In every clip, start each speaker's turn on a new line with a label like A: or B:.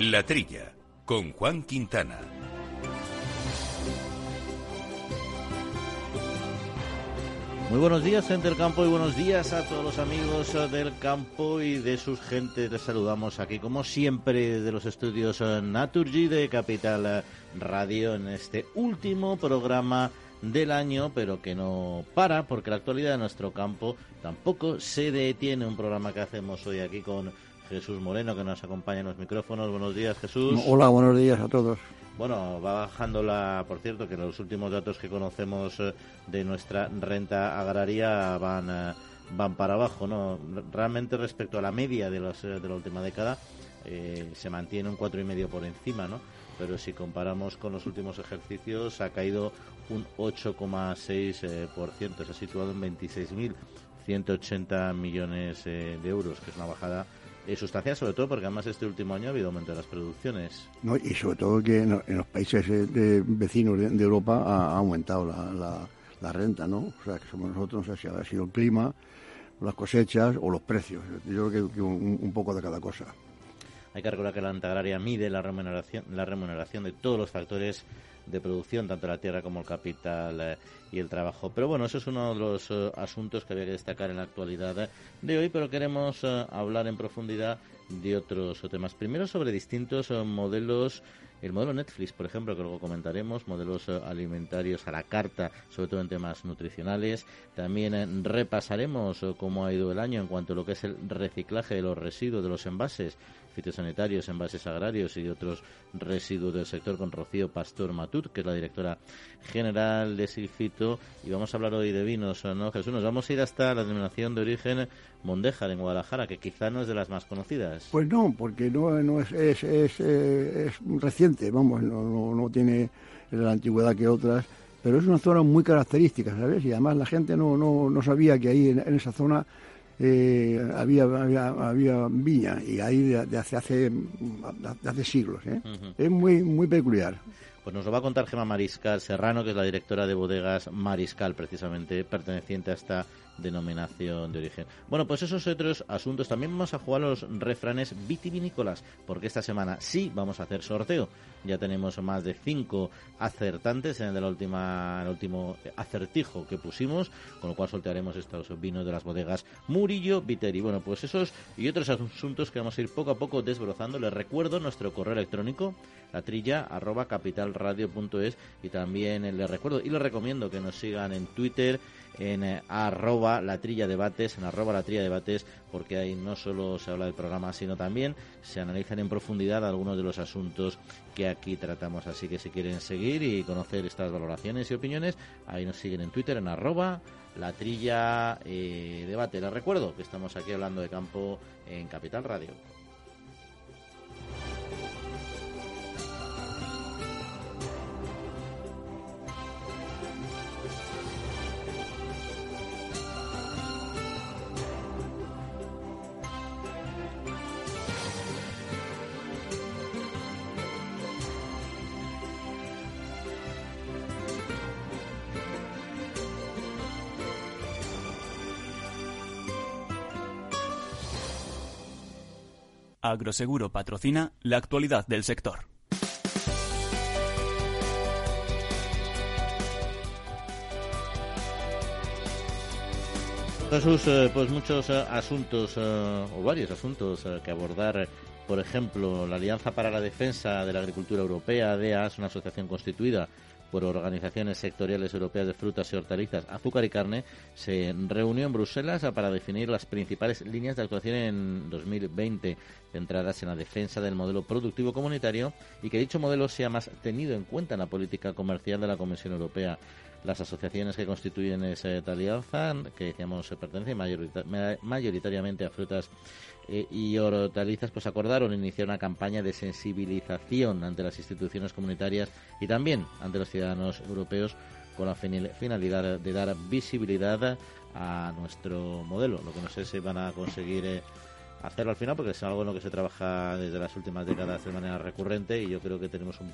A: La Trilla, con Juan Quintana.
B: Muy buenos días, gente del campo, y buenos días a todos los amigos del campo y de sus gentes. Les saludamos aquí, como siempre, de los estudios Naturgy de Capital Radio en este último programa del año, pero que no para, porque la actualidad de nuestro campo tampoco se detiene. Un programa que hacemos hoy aquí con Jesús Moreno, que nos acompaña en los micrófonos. Buenos días, Jesús.
C: Hola, buenos días a todos.
B: Bueno, va bajando la, por cierto, que los últimos datos que conocemos eh, de nuestra renta agraria van eh, van para abajo, ¿no? Realmente respecto a la media de, los, eh, de la última década se mantiene un cuatro y medio por encima, ¿no? Pero si comparamos con los últimos ejercicios ha caído un 8,6%, se ha situado en 26.180 millones de euros, que es una bajada eh, sustancial, sobre todo porque además este último año ha habido aumento de las producciones.
C: No, y sobre todo que en, los países eh, vecinos de, Europa ha, aumentado la, la, renta, ¿no? O sea, que somos nosotros, no sé si ha sido el clima, las cosechas o los precios. Yo creo que, un, poco de cada cosa.
B: Hay que recordar que la renta agraria mide la remuneración, la remuneración de todos los factores de producción, tanto la tierra como el capital eh, y el trabajo. Pero bueno, eso es uno de los eh, asuntos que había que destacar en la actualidad de hoy, pero queremos eh, hablar en profundidad de otros temas. Primero sobre distintos modelos el modelo Netflix, por ejemplo, que luego comentaremos, modelos alimentarios a la carta, sobre todo en temas nutricionales. También repasaremos cómo ha ido el año en cuanto a lo que es el reciclaje de los residuos de los envases fitosanitarios, envases agrarios y otros residuos del sector con Rocío Pastor Matut, que es la directora general de Silfito. Y vamos a hablar hoy de vinos, ¿no, Jesús? Nos vamos a ir hasta la denominación de origen Mondejar, en Guadalajara, que quizá no es de las más conocidas.
C: Pues no, porque no, no es, es, es, es reciente, vamos, no, no, tiene la antigüedad que otras pero es una zona muy característica, ¿sabes? Y además la gente no, no, no sabía que ahí en esa zona eh, había, había, había, viña y ahí de, hace, hace, hace siglos. ¿eh? Es muy, muy peculiar.
B: Pues nos lo va a contar Gema Mariscal Serrano, que es la directora de bodegas Mariscal, precisamente perteneciente a esta denominación de origen. Bueno, pues esos otros asuntos. También vamos a jugar los refranes vitivinícolas, porque esta semana sí vamos a hacer sorteo. Ya tenemos más de cinco acertantes en el, la última, el último acertijo que pusimos, con lo cual sortearemos estos vinos de las bodegas Murillo Viteri. Bueno, pues esos y otros asuntos que vamos a ir poco a poco desbrozando. Les recuerdo nuestro correo electrónico, la trilla arroba capitalradio.es y también les recuerdo y les recomiendo que nos sigan en Twitter en eh, arroba la trilla debates, en arroba la trilla debates, porque ahí no solo se habla del programa, sino también se analizan en profundidad algunos de los asuntos que aquí tratamos. Así que si quieren seguir y conocer estas valoraciones y opiniones, ahí nos siguen en Twitter, en arroba la trilla eh, debate. Les recuerdo que estamos aquí hablando de campo en Capital Radio.
D: Agroseguro patrocina la actualidad del sector.
B: Jesús, eh, pues muchos eh, asuntos eh, o varios asuntos que abordar. Por ejemplo, la Alianza para la Defensa de la Agricultura Europea, ADEA, es una asociación constituida por organizaciones sectoriales europeas de frutas y hortalizas, azúcar y carne, se reunió en Bruselas para definir las principales líneas de actuación en 2020, centradas en la defensa del modelo productivo comunitario y que dicho modelo sea más tenido en cuenta en la política comercial de la Comisión Europea. Las asociaciones que constituyen esa alianza, que decíamos se pertenecen mayoritariamente a frutas eh, y hortalizas pues acordaron iniciar una campaña de sensibilización ante las instituciones comunitarias y también ante los ciudadanos europeos con la finalidad de dar visibilidad a nuestro modelo. Lo que no sé si van a conseguir eh, hacerlo al final porque es algo en lo que se trabaja desde las últimas décadas de manera recurrente y yo creo que tenemos un,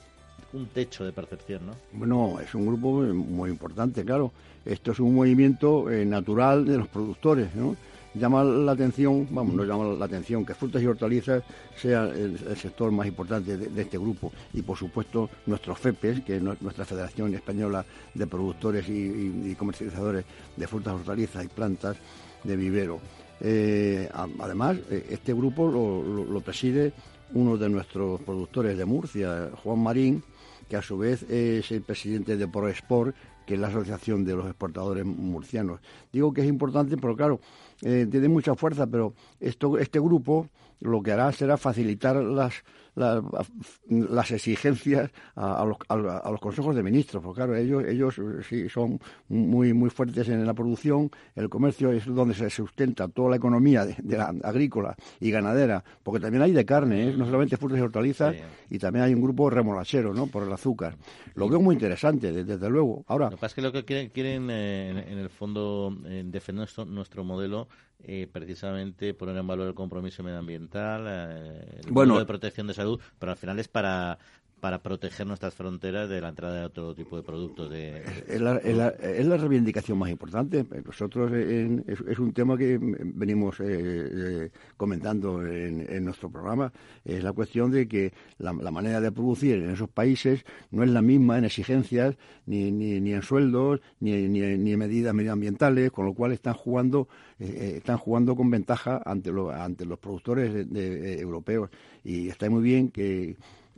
B: un techo de percepción, ¿no?
C: Bueno, es un grupo muy importante, claro. Esto es un movimiento eh, natural de los productores, ¿no? llama la atención, vamos, no llama la atención que frutas y hortalizas sea el, sector más importante de, este grupo y por supuesto nuestros FEPES, que es nuestra Federación Española de Productores y, Comercializadores de Frutas, Hortalizas y Plantas de Vivero. Eh, además, eh, este grupo lo, preside uno de nuestros productores de Murcia, Juan Marín, que a su vez es el presidente de ProExport, que es la Asociación de los Exportadores Murcianos. Digo que es importante porque, claro, eh, tiene mucha fuerza, pero esto, este grupo lo que hará será facilitar las, las, exigencias a, los, a, los, consejos de ministros, porque claro, ellos, ellos sí son muy, muy fuertes en la producción, el comercio es donde se sustenta toda la economía de, la agrícola y ganadera, porque también hay de carne, ¿eh? no solamente frutas y hortalizas, y también hay un grupo remolachero, ¿no?, por el azúcar. Lo veo muy interesante, desde, luego. Ahora,
B: lo que pasa es que lo que quieren, quieren eh, en, el fondo, eh, defender nuestro modelo eh, precisamente poner en valor el compromiso medioambiental, eh, el bueno, de protección de salud, pero al final es para para proteger nuestras fronteras de la entrada de otro tipo de productos. De,
C: es, la, es, la, reivindicación más importante. Nosotros es, un tema que venimos eh, eh, comentando en, nuestro programa. Es la cuestión de que la, manera de producir en esos países no es la misma en exigencias, ni, ni, ni en sueldos, ni, ni, en medidas medioambientales, con lo cual están jugando, eh, están jugando con ventaja ante, ante los productores europeos. Y está muy bien que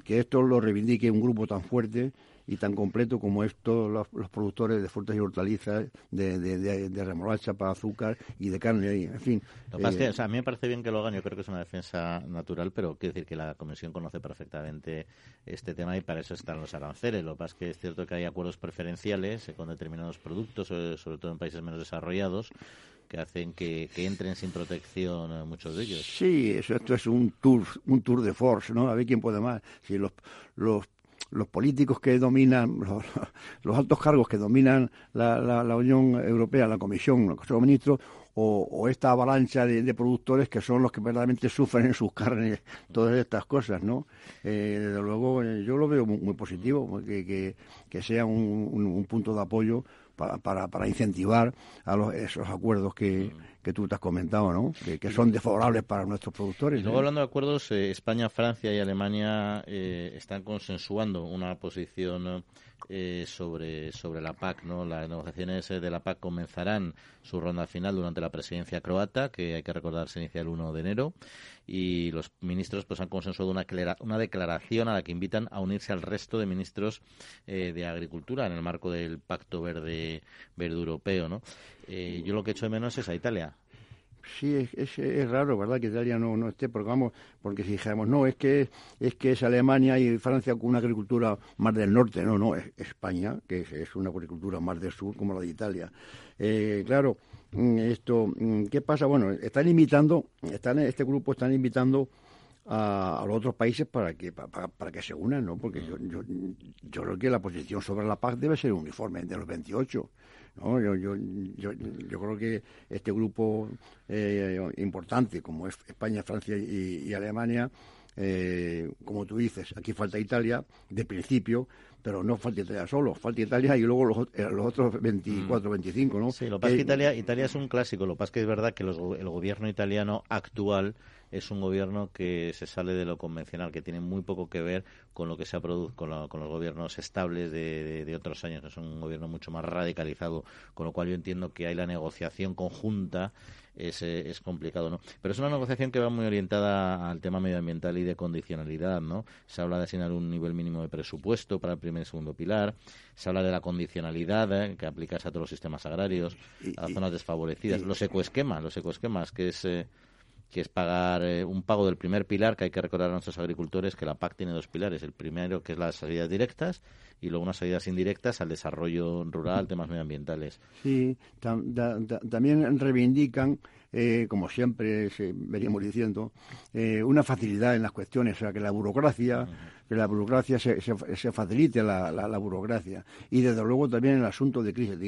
C: que esto lo reivindique un grupo tan fuerte y tan completo como es todos los, productores de frutas y hortalizas, de, de, remolacha para azúcar y de carne. En fin.
B: Eh, a mí me parece bien que lo hagan, yo creo que es una defensa natural, pero quiero decir que la Comisión conoce perfectamente este tema y para eso están los aranceles. Lo que pasa es que es cierto que hay acuerdos preferenciales eh, con determinados productos, sobre todo en países menos desarrollados, que hacen que, entren sin protección a muchos de ellos.
C: Sí, eso, esto es un tour, un tour de force, ¿no? A ver quién puede más. Si los, los, los políticos que dominan, los, altos cargos que dominan la, la, Unión Europea, la Comisión, los Ministros, o, esta avalancha de, productores que son los que verdaderamente sufren en sus carnes todas estas cosas, ¿no? Eh, desde luego, eh, yo lo veo muy, positivo, que, que, sea un, un punto de apoyo para, para, incentivar a los, esos acuerdos que, que tú te has comentado, ¿no? Que, son desfavorables para nuestros productores.
B: Y luego, hablando de acuerdos, eh, España, Francia y Alemania eh, están consensuando una posición eh, sobre, sobre la PAC. ¿no? Las negociaciones de la PAC comenzarán su ronda final durante la presidencia croata, que hay que recordar se inicia el 1 de enero, y los ministros pues han consensuado una, una declaración a la que invitan a unirse al resto de ministros de Agricultura en el marco del Pacto Verde, Verde Europeo. ¿no? Yo lo que echo de menos es a Italia
C: Sí, es, es, raro, ¿verdad? Que Italia no, no esté, porque vamos, porque si dijéramos, no, es que es que es Alemania y Francia con una agricultura más del norte, no, no, es España, que es, una agricultura más del sur, como la de Italia. Eh, claro, mm, esto, mm, ¿qué pasa? Bueno, están invitando, están, este grupo están invitando a, los otros países para que para, para, que se unan, ¿no? Porque yo, yo, yo creo que la posición sobre la paz debe ser uniforme de los 28. ¿No? Yo, yo, yo, yo creo que este grupo eh, importante, como es España, Francia y, Alemania, eh, como tú dices, aquí falta Italia de principio, pero no falta Italia solo, falta Italia y luego los, eh, los otros 24, 25, ¿no?
B: Sí, lo que pasa es que Italia, Italia es un clásico, lo que pasa es que es verdad que el gobierno italiano actual es un gobierno que se sale de lo convencional, que tiene muy poco que ver con lo que se ha producido con, los gobiernos estables de, otros años. Es un gobierno mucho más radicalizado, con lo cual yo entiendo que hay la negociación conjunta es, es, complicado, ¿no? Pero es una negociación que va muy orientada al tema medioambiental y de condicionalidad, ¿no? Se habla de asignar un nivel mínimo de presupuesto para el primer y segundo pilar, se habla de la condicionalidad ¿eh? que aplicas a todos los sistemas agrarios, a las zonas desfavorecidas, los ecoesquemas, los ecoesquemas, que es... Eh, que es pagar eh, un pago del primer pilar, que hay que recordar a nuestros agricultores que la PAC tiene dos pilares. El primero, que es las salidas directas, y luego unas salidas indirectas al desarrollo rural, temas medioambientales.
C: Sí, también reivindican, eh, como siempre veníamos diciendo, eh, una facilidad en las cuestiones, o sea, que la burocracia, que la burocracia se, se, facilite la, la, burocracia. Y desde luego también el asunto de crisis.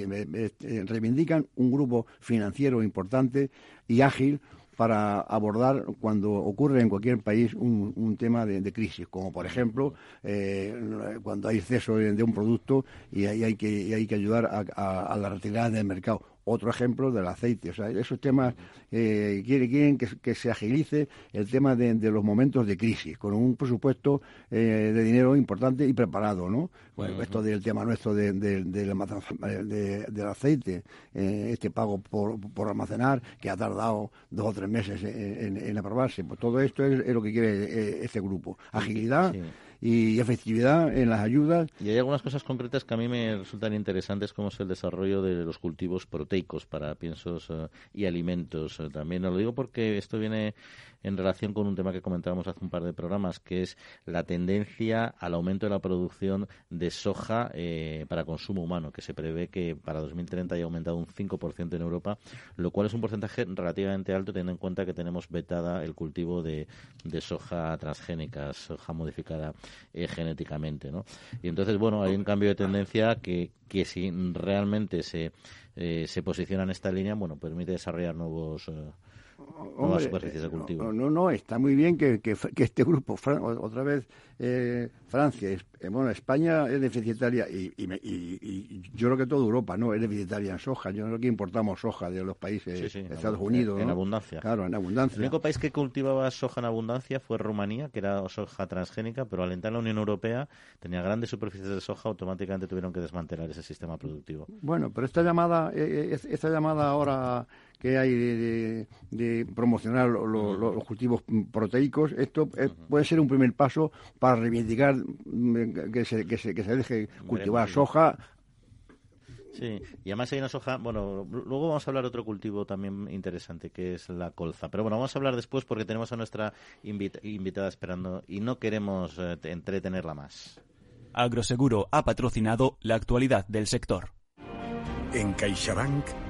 C: reivindican un grupo financiero importante y ágil para abordar cuando ocurre en cualquier país un, tema de, crisis, como por ejemplo eh, cuando hay exceso de, un producto y hay que, hay que ayudar a, la retirada del mercado Otro ejemplo del aceite. O sea, esos temas eh, quieren, que, se agilice el tema de, los momentos de crisis, con un presupuesto eh, de dinero importante y preparado, ¿no? Bueno, esto del tema nuestro de, del aceite, eh, este pago por, por, almacenar, que ha tardado dos o tres meses en, aprobarse. Pues todo esto es, lo que quiere este grupo. Agilidad y efectividad en las ayudas.
B: Y hay algunas cosas concretas que a mí me resultan interesantes, como es el desarrollo de los cultivos proteicos para piensos eh, y alimentos. Eh, también lo digo porque esto viene en relación con un tema que comentábamos hace un par de programas, que es la tendencia al aumento de la producción de soja eh, para consumo humano, que se prevé que para 2030 haya aumentado un 5% en Europa, lo cual es un porcentaje relativamente alto teniendo en cuenta que tenemos vetada el cultivo de, de soja transgénica, soja modificada eh, genéticamente, ¿no? Y entonces, bueno, hay un cambio de tendencia que, que si realmente se, eh, se posiciona en esta línea, bueno, permite desarrollar nuevos... Eh, superficies de cultivo.
C: No, no, está muy bien que, que, este grupo, otra vez eh, Francia, eh, bueno, España es deficitaria y, y, yo creo que toda Europa no es deficitaria en soja. Yo creo que importamos soja de los países de Estados Unidos.
B: En abundancia.
C: Claro, en abundancia.
B: El único país que cultivaba soja en abundancia fue Rumanía, que era soja transgénica, pero al entrar en la Unión Europea tenía grandes superficies de soja, automáticamente tuvieron que desmantelar ese sistema productivo.
C: Bueno, pero esta llamada, eh, esta llamada ahora que hay de, promocionar los cultivos proteicos, esto puede ser un primer paso para reivindicar mm, que se, que se, que se deje cultivar soja
B: Sí, y además hay una soja, bueno, luego vamos a hablar de otro cultivo también interesante, que es la colza. Pero bueno, vamos a hablar después porque tenemos a nuestra invitada esperando y no queremos eh, entretenerla más.
D: Agroseguro ha patrocinado la actualidad del sector.
A: En CaixaBank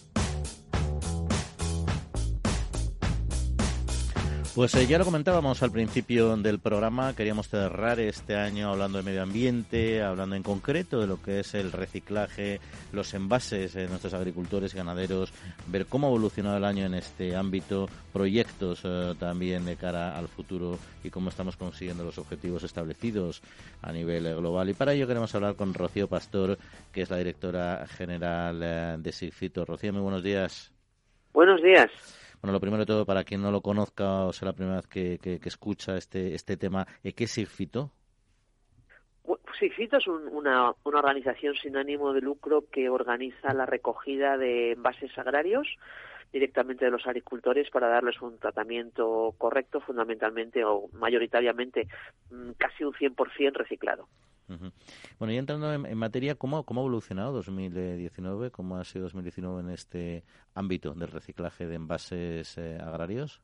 B: Pues eh, ya lo comentábamos al principio del programa, queríamos cerrar este año hablando de medio ambiente, hablando en concreto de lo que es el reciclaje, los envases de nuestros agricultores y ganaderos, ver cómo ha evolucionado el año en este ámbito, proyectos eh, también de cara al futuro y cómo estamos consiguiendo los objetivos establecidos a nivel eh, global. Y para ello queremos hablar con Rocío Pastor, que es la directora general de SIGFITO. Rocío, muy buenos días.
E: Buenos días.
B: Bueno, lo primero de todo, para quien no lo conozca o sea la primera vez que, escucha este, este tema, ¿qué es SIGFITO?
E: SIGFITO es una, una organización sin ánimo de lucro que organiza la recogida de envases agrarios directamente de los agricultores para darles un tratamiento correcto, fundamentalmente o mayoritariamente mm, casi un 100% reciclado.
B: Bueno, y entrando en, materia, ¿cómo, ¿cómo ha evolucionado 2019? ¿Cómo ha sido 2019 en este ámbito del reciclaje de envases eh, agrarios?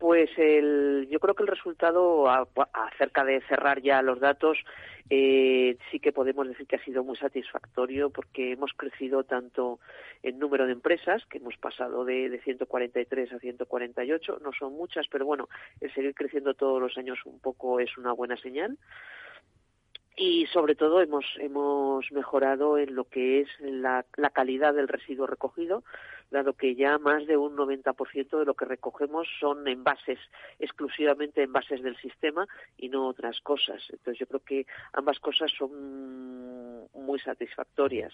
E: Pues el, yo creo que el resultado, acerca de cerrar ya los datos, eh, sí que podemos decir que ha sido muy satisfactorio porque hemos crecido tanto en número de empresas, que hemos pasado de, de 143 a 148, no son muchas, pero bueno, el seguir creciendo todos los años un poco es una buena señal y sobre todo hemos hemos mejorado en lo que es la, la calidad del residuo recogido dado que ya más de un 90% de lo que recogemos son envases exclusivamente envases del sistema y no otras cosas. Entonces yo creo que ambas cosas son muy satisfactorias.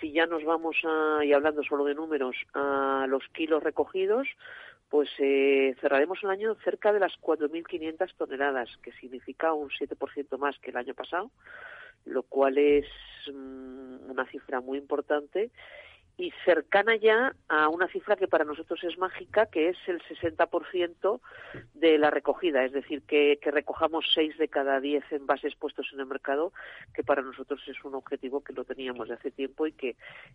E: Si ya nos vamos a, y hablando solo de números, a los kilos recogidos, pues eh, cerraremos el año cerca de las 4.500 toneladas, que significa un 7% más que el año pasado, lo cual es mm, una cifra muy importante y cercana ya a una cifra que para nosotros es mágica, que es el 60% de la recogida, es decir, que, recojamos 6 de cada 10 envases puestos en el mercado, que para nosotros es un objetivo que lo teníamos de hace tiempo y que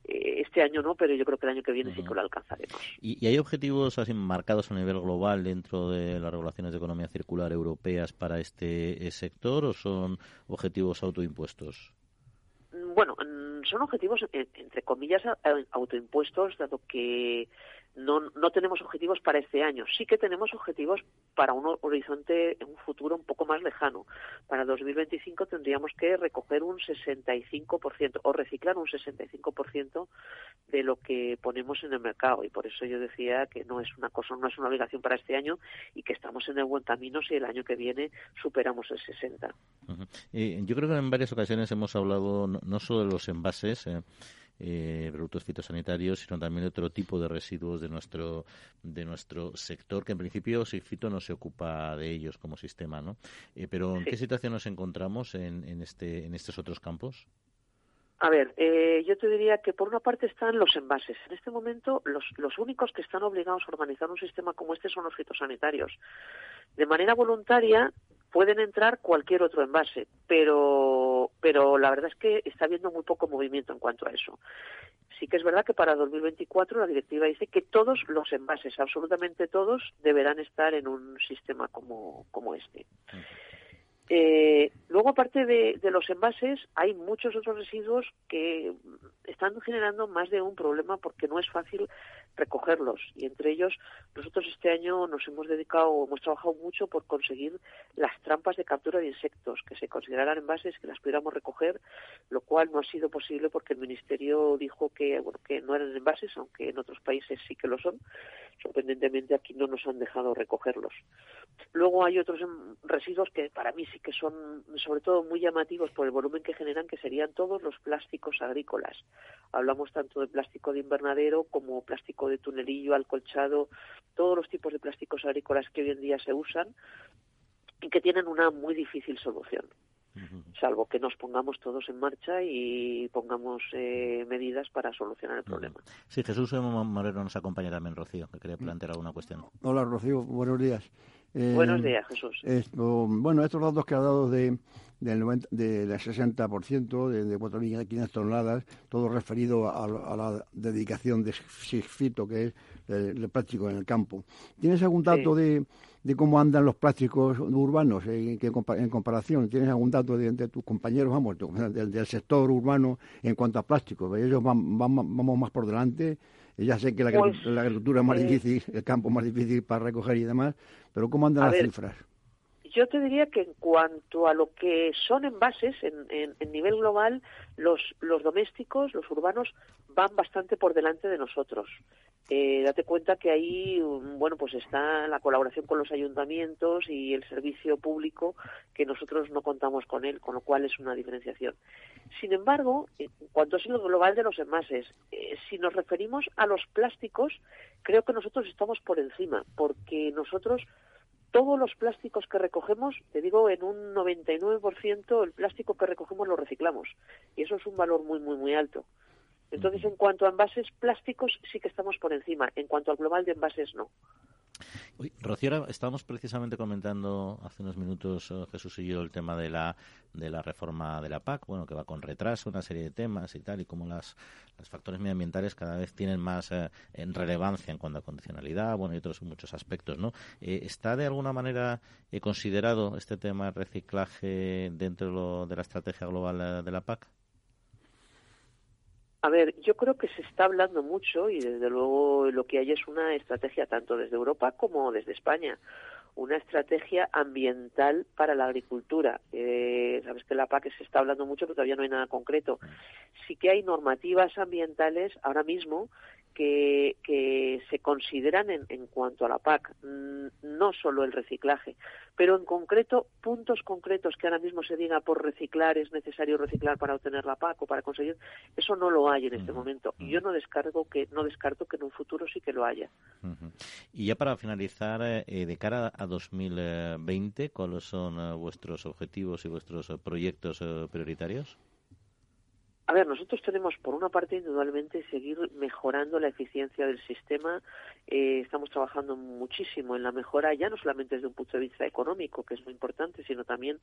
E: eh, este año no, pero yo creo que el año que viene sí que lo alcanzaremos.
B: ¿Y, hay objetivos así marcados a nivel global dentro de las regulaciones de economía circular europeas para este eh, sector o son objetivos autoimpuestos?
E: Bueno, son objetivos, entre comillas, autoimpuestos, dado que no, no tenemos objetivos para este año. Sí que tenemos objetivos para un horizonte, un futuro un poco más lejano. Para 2025 tendríamos que recoger un 65% o reciclar un 65% de lo que ponemos en el mercado. Y por eso yo decía que no es una cosa, no es una obligación para este año y que estamos en el buen camino si el año que viene superamos el 60.
B: yo creo que en varias ocasiones hemos hablado no, solo de los envases, eh, eh, productos fitosanitarios, sino también otro tipo de residuos de nuestro de nuestro sector, que en principio Sigfito no se ocupa de ellos como sistema, ¿no? Eh, pero ¿en qué situación nos encontramos en, en, este, en estos otros campos?
E: A ver, eh, yo te diría que por una parte están los envases. En este momento, los, los únicos que están obligados a organizar un sistema como este son los fitosanitarios. De manera voluntaria, pueden entrar cualquier otro envase, pero, pero la verdad es que está habiendo muy poco movimiento en cuanto a eso. Sí que es verdad que para 2024 la directiva dice que todos los envases, absolutamente todos, deberán estar en un sistema como, como este. Eh, luego, aparte de, de, los envases, hay muchos otros residuos que están generando más de un problema porque no es fácil recogerlos. Y entre ellos, nosotros este año nos hemos dedicado, hemos trabajado mucho por conseguir las trampas de captura de insectos, que se consideraran envases, que las pudiéramos recoger, lo cual no ha sido posible porque el Ministerio dijo que, bueno, que no eran envases, aunque en otros países sí que lo son. Sorprendentemente aquí no nos han dejado recogerlos. Luego hay otros residuos que para mí sí que son, sobre todo, muy llamativos por el volumen que generan, que serían todos los plásticos agrícolas. Hablamos tanto de plástico de invernadero como plástico de tunelillo, alcolchado, todos los tipos de plásticos agrícolas que hoy en día se usan y que tienen una muy difícil solución salvo que nos pongamos todos en marcha y pongamos eh, medidas para solucionar el problema.
B: Sí, Jesús Moreno nos acompaña también, Rocío, que quería plantear alguna cuestión.
C: Hola, Rocío, buenos días.
E: Buenos días, Jesús.
C: bueno, estos datos que ha dado de, del, 90, del 60%, de, de 4.500 toneladas, todo referido a, la dedicación de Sigfito, que es el, plástico en el campo. ¿Tienes algún dato de, de, cómo andan los plásticos urbanos en, en comparación? ¿Tienes algún dato de, tus compañeros, vamos, del, del, sector urbano en cuanto a plástico? Ellos van, vamos más por delante. Ya sé que la, pues, la agricultura es más difícil, el campo es más difícil para recoger y demás, pero ¿cómo andan las cifras?
E: Yo te diría que en cuanto a lo que son envases, en, en, nivel global, los, los domésticos, los urbanos, van bastante por delante de nosotros. Eh, date cuenta que ahí, mm, bueno, pues está la colaboración con los ayuntamientos y el servicio público que nosotros no contamos con él, con lo cual es una diferenciación. Sin embargo, en cuanto a lo global de los envases, eh, si nos referimos a los plásticos, creo que nosotros estamos por encima, porque nosotros todos los plásticos que recogemos, te digo, en un 99% el plástico que recogemos lo reciclamos. Y eso es un valor muy, muy, muy alto. Entonces, en cuanto a envases plásticos, sí que estamos por encima. En cuanto al global de envases, no.
B: Rocío, estábamos precisamente comentando hace unos minutos eh, Jesús y yo el tema de la de la reforma de la PAC, bueno, que va con retraso, una serie de temas y tal, y cómo las, los factores medioambientales cada vez tienen más eh, en relevancia en cuanto a condicionalidad, bueno, y otros muchos aspectos, ¿no? Eh, ¿Está de alguna manera considerado este tema de reciclaje dentro de la estrategia global de la PAC?
E: A ver, yo creo que se está hablando mucho y desde luego lo que hay es una estrategia tanto desde Europa como desde España, una estrategia ambiental para la agricultura. Eh, sabes que la PAC se está hablando mucho, pero todavía no hay nada concreto. Sí que hay normativas ambientales ahora mismo que, se consideran en, en, cuanto a la PAC, mm, no solo el reciclaje, pero en concreto puntos concretos que ahora mismo se diga por reciclar es necesario reciclar para obtener la PAC o para conseguir, eso no lo hay en este momento. Y yo no descargo que no descarto que en un futuro sí que lo haya.
B: Y ya para finalizar, eh, de cara a 2020, ¿cuáles son eh, vuestros objetivos y vuestros eh, proyectos prioritarios?
E: A ver, nosotros tenemos, por una parte, indudablemente, seguir mejorando la eficiencia del sistema. Eh, estamos trabajando muchísimo en la mejora, ya no solamente desde un punto de vista económico, que es muy importante, sino también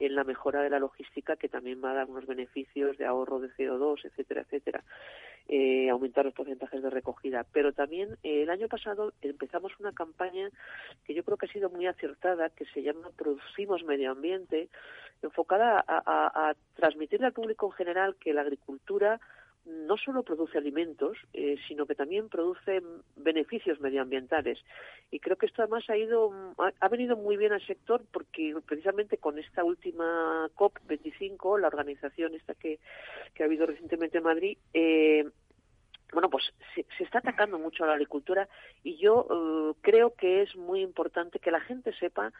E: en la mejora de la logística, que también va a dar unos beneficios de ahorro de CO2, etcétera, etcétera. Eh, aumentar los porcentajes de recogida. Pero también eh, el año pasado empezamos una campaña que yo creo que ha sido muy acertada, que se llama Producimos Medio Ambiente, enfocada a, transmitirle al público en general que la agricultura no solo produce alimentos, eh, sino que también produce beneficios medioambientales. Y creo que esto además ha ido, ha, venido muy bien al sector porque precisamente con esta última COP 25, la organización esta que, que ha habido recientemente en Madrid, eh, bueno, pues se, está atacando mucho a la agricultura y yo eh, creo que es muy importante que la gente sepa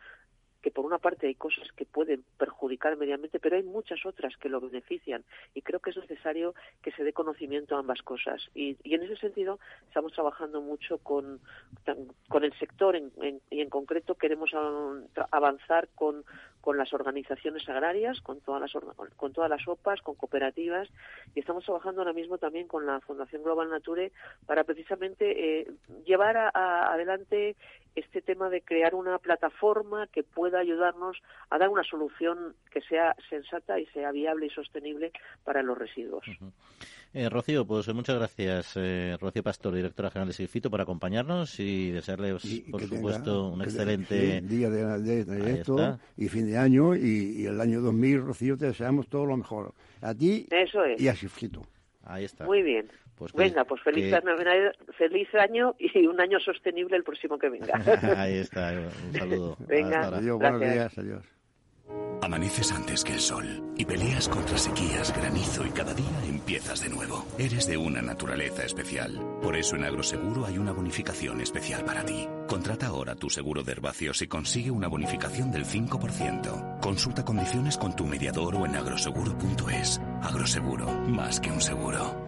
E: que por una parte hay cosas que pueden perjudicar el medio ambiente, pero hay muchas otras que lo benefician y creo que es necesario que se dé conocimiento a ambas cosas. Y, en ese sentido estamos trabajando mucho con, con el sector y en concreto queremos avanzar con, con las organizaciones agrarias, con todas las, con todas las OPAs, con cooperativas y estamos trabajando ahora mismo también con la Fundación Global Nature para precisamente eh, llevar adelante este tema de crear una plataforma que pueda ayudarnos a dar una solución que sea sensata y sea viable y sostenible para los residuos.
B: Eh, Rocío, pues muchas gracias, eh, Rocío Pastor, directora general de Silfito, por acompañarnos y desearles, por supuesto, un excelente
C: día de, esto y fin de año y, el año 2000, Rocío, te deseamos todo lo mejor. A ti y a Silfito.
B: Ahí está.
E: Muy bien. Pues venga, pues feliz, feliz año y un año sostenible el próximo que venga.
B: Ahí está, un saludo.
E: Venga,
C: adiós, buenos días, adiós.
F: Amaneces antes que el sol y peleas contra sequías, granizo y cada día empiezas de nuevo. Eres de una naturaleza especial. Por eso en Agroseguro hay una bonificación especial para ti. Contrata ahora tu seguro de herbacios y consigue una bonificación del 5%. Consulta condiciones con tu mediador o en agroseguro.es. Agroseguro, más que un seguro.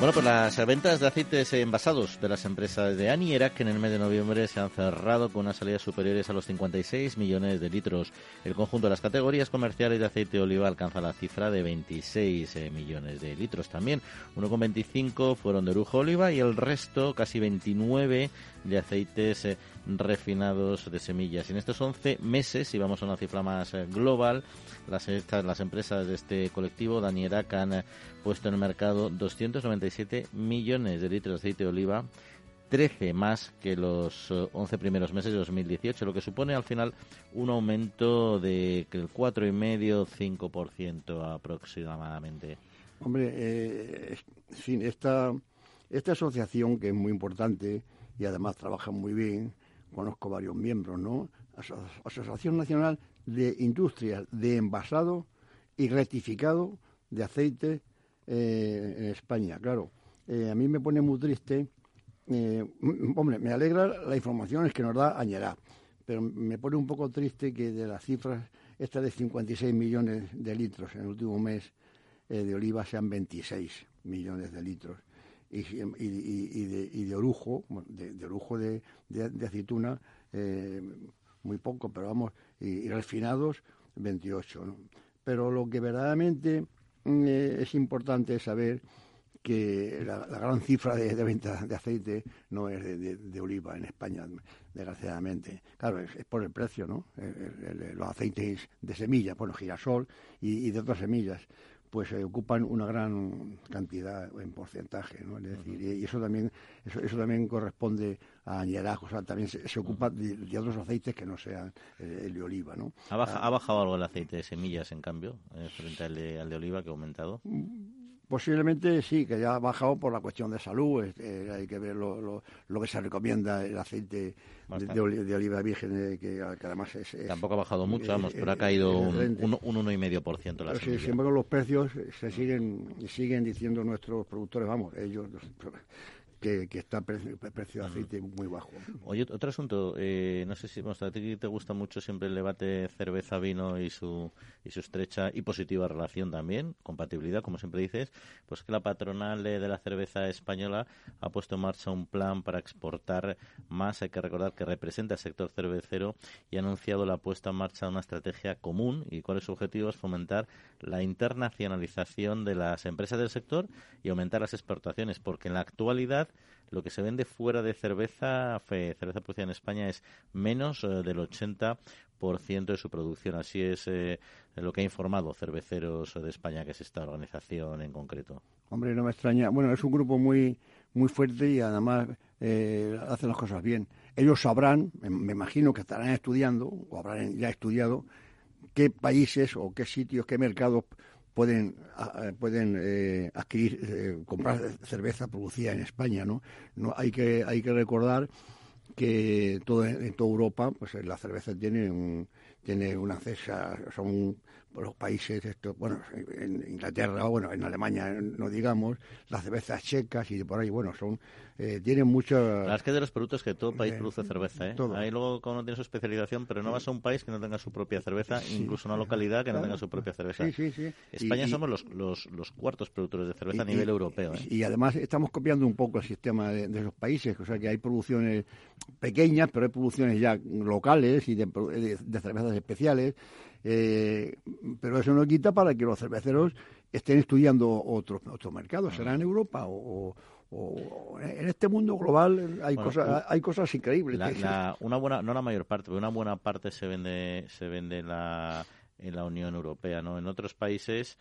B: Bueno, pues las ventas de aceites envasados de las empresas de ANI que en el mes de noviembre se han cerrado con unas salidas superiores a los 56 millones de litros. El conjunto de las categorías comerciales de aceite de oliva alcanza la cifra de 26 eh, millones de litros también. 1,25 fueron de Orujo Oliva y el resto, casi 29, de aceites eh, refinados de semillas. En estos 11 meses, si vamos a una cifra más eh, global, las, las empresas de este colectivo, Danierac, han eh, puesto en el mercado 297 millones de litros de aceite de oliva, 13 más que los 11 primeros meses de 2018, lo que supone al final un aumento de el 4,5-5% aproximadamente.
C: Hombre, eh, esta, esta asociación que es muy importante y además trabaja muy bien, conozco varios miembros, ¿no? Asociación Nacional de Industrias de Envasado y Rectificado de Aceite eh, en España. Claro, eh, a mí me pone muy triste, eh, hombre, me alegra la información que nos da Añerá, pero me pone un poco triste que de las cifras, esta de 56 millones de litros en el último mes de oliva sean 26 millones de litros y, de, orujo, de, orujo de, aceituna, eh, muy poco, pero vamos, y, refinados, 28. Pero lo que verdaderamente mm, eh, es importante es saber que la, gran cifra de, venta de aceite no es de, oliva en España, desgraciadamente. Claro, es, por el precio, ¿no? los aceites de semilla, bueno, girasol y de otras semillas pues eh, ocupan una gran cantidad en porcentaje, ¿no? Es decir, y eso también eso, eso también corresponde a añerajo, o sea, también se, ocupa de, otros aceites que no sean eh, el de oliva, ¿no?
B: ¿Ha, ¿Ha, bajado algo el aceite de semillas, en cambio, eh, frente al de, al de oliva que ha aumentado? Mm,
C: Posiblemente sí, que ya ha bajado por la cuestión de salud. hay que ver lo, lo, que se recomienda el aceite de, oliva virgen, que, además es,
B: Tampoco ha bajado mucho, vamos, pero ha caído un, un, un 1,5% la
C: sí, Sin embargo, los precios se siguen siguen diciendo nuestros productores, vamos, ellos que, está el precio de aceite muy bajo.
B: Oye, otro asunto, eh, no sé si a ti te gusta mucho siempre el debate cerveza-vino y su, y su estrecha y positiva relación también, compatibilidad, como siempre dices, pues que la patronal de, la cerveza española ha puesto en marcha un plan para exportar más. Hay que recordar que representa el sector cervecero y ha anunciado la puesta en marcha de una estrategia común y cuál es su objetivo es fomentar la internacionalización de las empresas del sector y aumentar las exportaciones, porque en la actualidad lo que se vende fuera de cerveza, cerveza producida en España, es menos eh, del 80% de su producción. Así es eh, lo que ha informado Cerveceros de España, que es esta organización en concreto.
C: Hombre, no me extraña. Bueno, es un grupo muy, muy fuerte y además eh, hace las cosas bien. Ellos sabrán, me, imagino que estarán estudiando, o habrán ya estudiado, qué países o qué sitios, qué mercados pueden, pueden eh, adquirir, eh, comprar cerveza producida en España, ¿no? no hay, que, hay que recordar que todo, en toda Europa pues la cerveza tiene un, tiene una cesa, son los países, esto, bueno, en Inglaterra, bueno, en Alemania, no digamos, las cervezas checas y de por ahí, bueno, son, eh, tienen mucho...
B: La es que de los productos que todo país produce cerveza, ¿eh? Ahí luego uno tiene su especialización, pero no vas a un país que no tenga su propia cerveza, incluso una localidad que no tenga su propia cerveza.
C: Sí, sí, sí.
B: España somos los, los, los, cuartos productores de cerveza a nivel europeo. ¿eh?
C: Y además estamos copiando un poco el sistema de, de, los países, o sea que hay producciones pequeñas, pero hay producciones ya locales y de, de cervezas especiales eh, pero eso no quita para que los cerveceros estén estudiando otros otros mercados, será en Europa o, en este mundo global hay cosas hay cosas increíbles.
B: una buena, no la mayor parte, pero una buena parte se vende se vende la, en la Unión Europea, ¿no? En otros países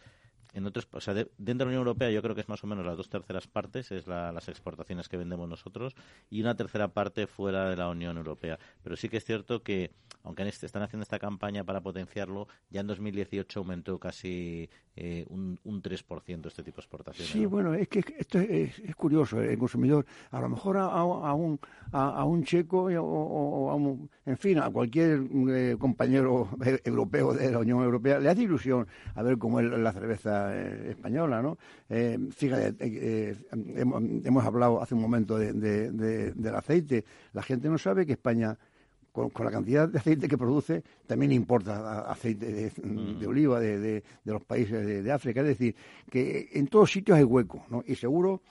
B: en otros, o sea, dentro de la Unión Europea yo creo que es más o menos las dos terceras partes, es las exportaciones que vendemos nosotros, y una tercera parte fuera de la Unión Europea. Pero sí que es cierto que, aunque este, están haciendo esta campaña para potenciarlo, ya en 2018 aumentó casi eh, un, un 3% este tipo de exportaciones.
C: Sí, bueno, es que esto es, curioso, el consumidor, a lo mejor a, un, a, un checo o, a un, en fin, a cualquier eh, compañero europeo de la Unión Europea, le hace ilusión a ver cómo es la cerveza eh, española, ¿no? Eh, fíjate, eh, hemos, hablado hace un momento del aceite. La gente no sabe que España, con, la cantidad de aceite que produce, también importa aceite de, mm. oliva de, los países de, África. Es decir, que en todos sitios hay hueco, ¿no? Y seguro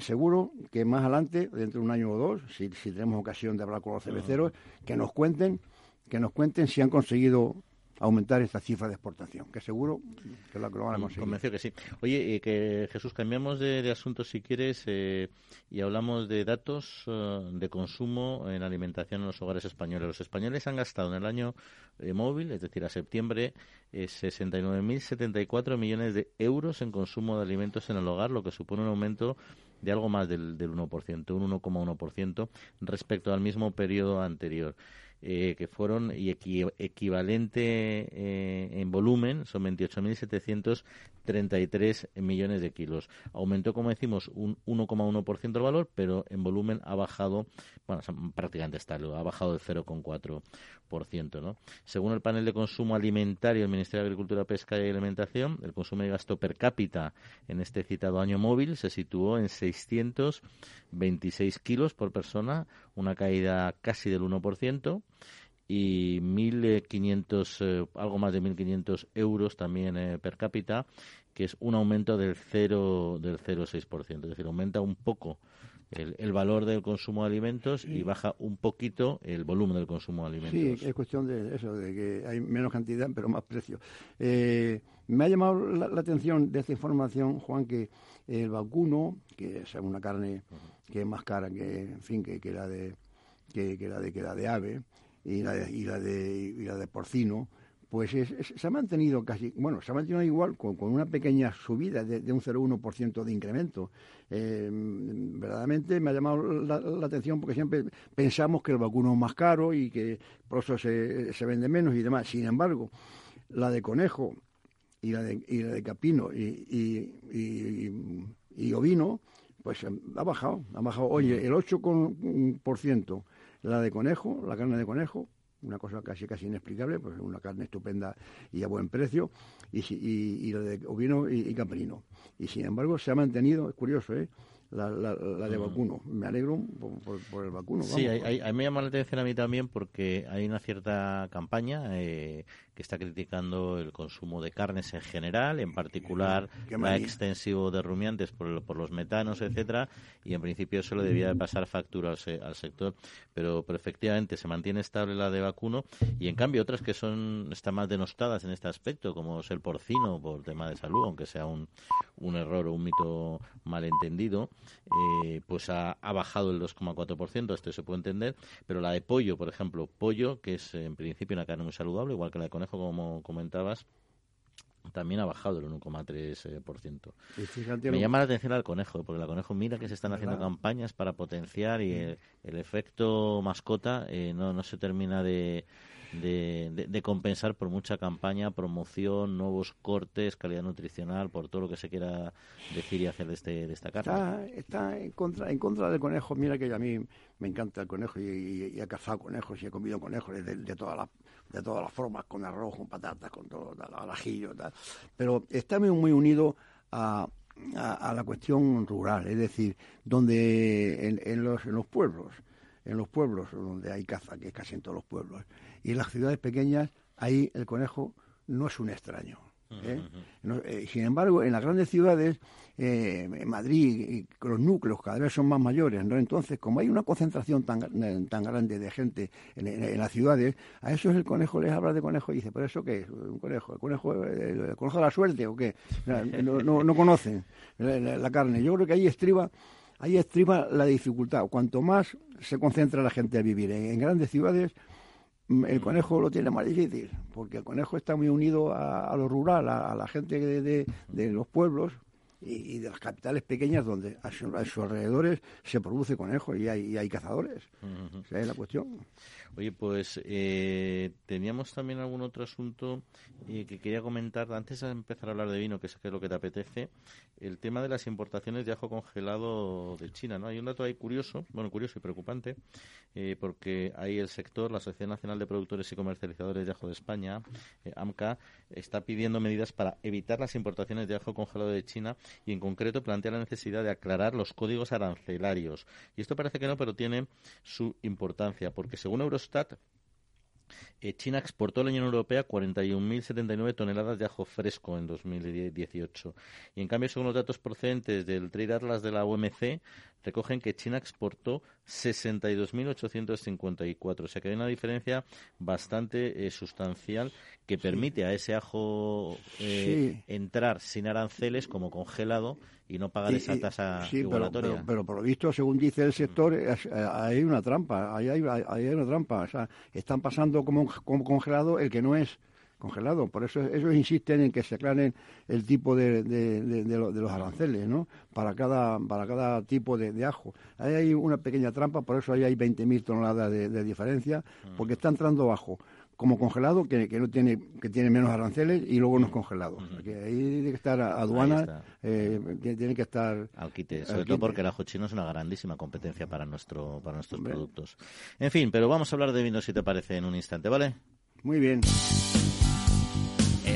C: seguro que más adelante, dentro de un año o dos, si, si tenemos ocasión de hablar con los cerveceros, que nos cuenten, que nos cuenten si han conseguido aumentar esta cifra de exportación, que seguro que lo, que lo van a conseguir.
B: Convencido que sí. Oye, eh, que Jesús, cambiamos de, de asunto si quieres eh, y hablamos de datos eh, de consumo en alimentación en los hogares españoles. Los españoles han gastado en el año móvil, es decir, a septiembre, 69.074 millones de euros en consumo de alimentos en el hogar, lo que supone un aumento de algo más del, del 1%, un 1,1% respecto al mismo periodo anterior. Eh, que fueron y equivalente eh, en volumen son 28.733 millones de kilos. Aumentó, como decimos, un 1,1% el valor, pero en volumen ha bajado, bueno, prácticamente está, ha bajado del 0,4%. ¿no? Según el panel de consumo alimentario del Ministerio de Agricultura, Pesca y Alimentación, el consumo de gasto per cápita en este citado año móvil se situó en 626 kilos por persona, una caída casi del 1% y 1.500, eh, algo más de 1.500 euros también eh, per cápita, que es un aumento del 0,6%. Del 0,6%. Es decir, aumenta un poco el, el, valor del consumo de alimentos y baja un poquito el volumen del consumo de alimentos.
C: Sí, es cuestión de eso, de que hay menos cantidad pero más precio. Eh, me ha llamado la, atención de esta información, Juan, que el vacuno, que es una carne que es más cara que, en fin, que, que la de que, que la de que la de ave y la de, y la de, y la de porcino, pues se ha mantenido casi, bueno, se ha mantenido igual con, una pequeña subida de, un 0,1% de incremento. Eh, verdaderamente me ha llamado la, atención porque siempre pensamos que el vacuno es más caro y que por eso se, se vende menos y demás. Sin embargo, la de conejo y la de, y la de capino y, y, y, ovino, pues ha bajado, ha bajado. Oye, el 8% la de conejo, la carne de conejo, una cosa casi casi inexplicable, pues una carne estupenda y a buen precio, y, y, y lo de ovino y, caprino. Y sin embargo se ha mantenido, es curioso, ¿eh? la, de vacuno. Me alegro por, el vacuno.
B: Sí, a mí me llama la atención a mí también porque hay una cierta campaña eh, que está criticando el consumo de carnes en general, en particular la extensivo de rumiantes por, por, los metanos, etcétera, y en principio eso le debía de pasar factura al, al sector, pero, pero, efectivamente se mantiene estable la de vacuno y en cambio otras que son están más denostadas en este aspecto, como es el porcino por tema de salud, aunque sea un, un error o un mito malentendido, eh, pues ha, bajado el 2,4%, esto se puede entender, pero la de pollo, por ejemplo, pollo, que es en principio una carne muy saludable, igual que la de conejo, como comentabas, también ha bajado el 1,3%. Me llama la atención al conejo, porque el conejo mira que se están haciendo campañas para potenciar y el, efecto mascota eh, no, no se termina de, de, compensar por mucha campaña, promoción, nuevos cortes, calidad nutricional, por todo lo que se quiera decir y hacer de, este, de esta carne.
C: Está, en, contra, en contra del conejo. Mira que a mí me encanta el conejo y, he cazado conejos y he comido conejos de, de, todas las de todas las formas, con arroz, con patatas, con todo, al ajillo, tal. Pero está muy, muy unido a, a, la cuestión rural, es decir, donde en, los, en los pueblos, en los pueblos donde hay caza, que es casi en todos los pueblos, y en las ciudades pequeñas, ahí el conejo no es un extraño. ¿eh? Eh, sin embargo, en las grandes ciudades, eh, en Madrid, los núcleos cada vez son más mayores, ¿no? Entonces, como hay una concentración tan, tan grande de gente en, las ciudades, a eso es el conejo, les habla de conejo y dice, ¿pero eso qué es? ¿Un conejo? ¿El conejo, el, conejo de la suerte o qué? No, no, conocen la, carne. Yo creo que ahí estriba ahí estriba la dificultad. Cuanto más se concentra la gente a vivir en grandes ciudades, el conejo lo tiene más difícil, porque el conejo está muy unido a, lo rural, a, la gente de, los pueblos y, de las capitales pequeñas donde a, sus alrededores se produce conejo y hay, hay cazadores. Esa es la cuestión.
B: Oye, pues eh, teníamos también algún otro asunto eh, que quería comentar antes de empezar a hablar de vino, que es, que es lo que te apetece, el tema de las importaciones de ajo congelado de China. ¿no? Hay un dato ahí curioso, bueno, curioso y preocupante, eh, porque ahí el sector, la Asociación Nacional de Productores y Comercializadores de Ajo de España, AMCA, está pidiendo medidas para evitar las importaciones de ajo congelado de China y en concreto plantea la necesidad de aclarar los códigos arancelarios. Y esto parece que no, pero tiene su importancia, porque según Eh, China exportó a la Unión Europea 41.079 toneladas de ajo fresco en 2018. Y en cambio, según los datos procedentes del Trade Atlas de la OMC, recogen que China exportó 62.854. O sea que hay una diferencia bastante eh, sustancial que permite a ese ajo eh, entrar sin aranceles como congelado y no pagar esa tasa igualatoria.
C: Pero, por lo visto, según dice el sector, eh, hay una trampa, hay, hay, hay, una trampa. O sea, están pasando como, como congelado el que no es congelado. Por eso ellos insisten en que se aclaren el tipo de, de, los aranceles, ¿no? Para cada, para cada tipo de, ajo. Ahí hay una pequeña trampa, por eso ahí hay 20.000 toneladas de, diferencia, porque está entrando bajo como congelado que, que, no tiene que tiene menos aranceles y luego no es congelado. que ahí tiene que estar aduana, eh, tiene que estar
B: al quite, sobre todo porque el ajo chino es una grandísima competencia para nuestro para nuestros productos. En fin, pero vamos a hablar de vino si te parece en un instante, ¿vale?
C: Muy bien.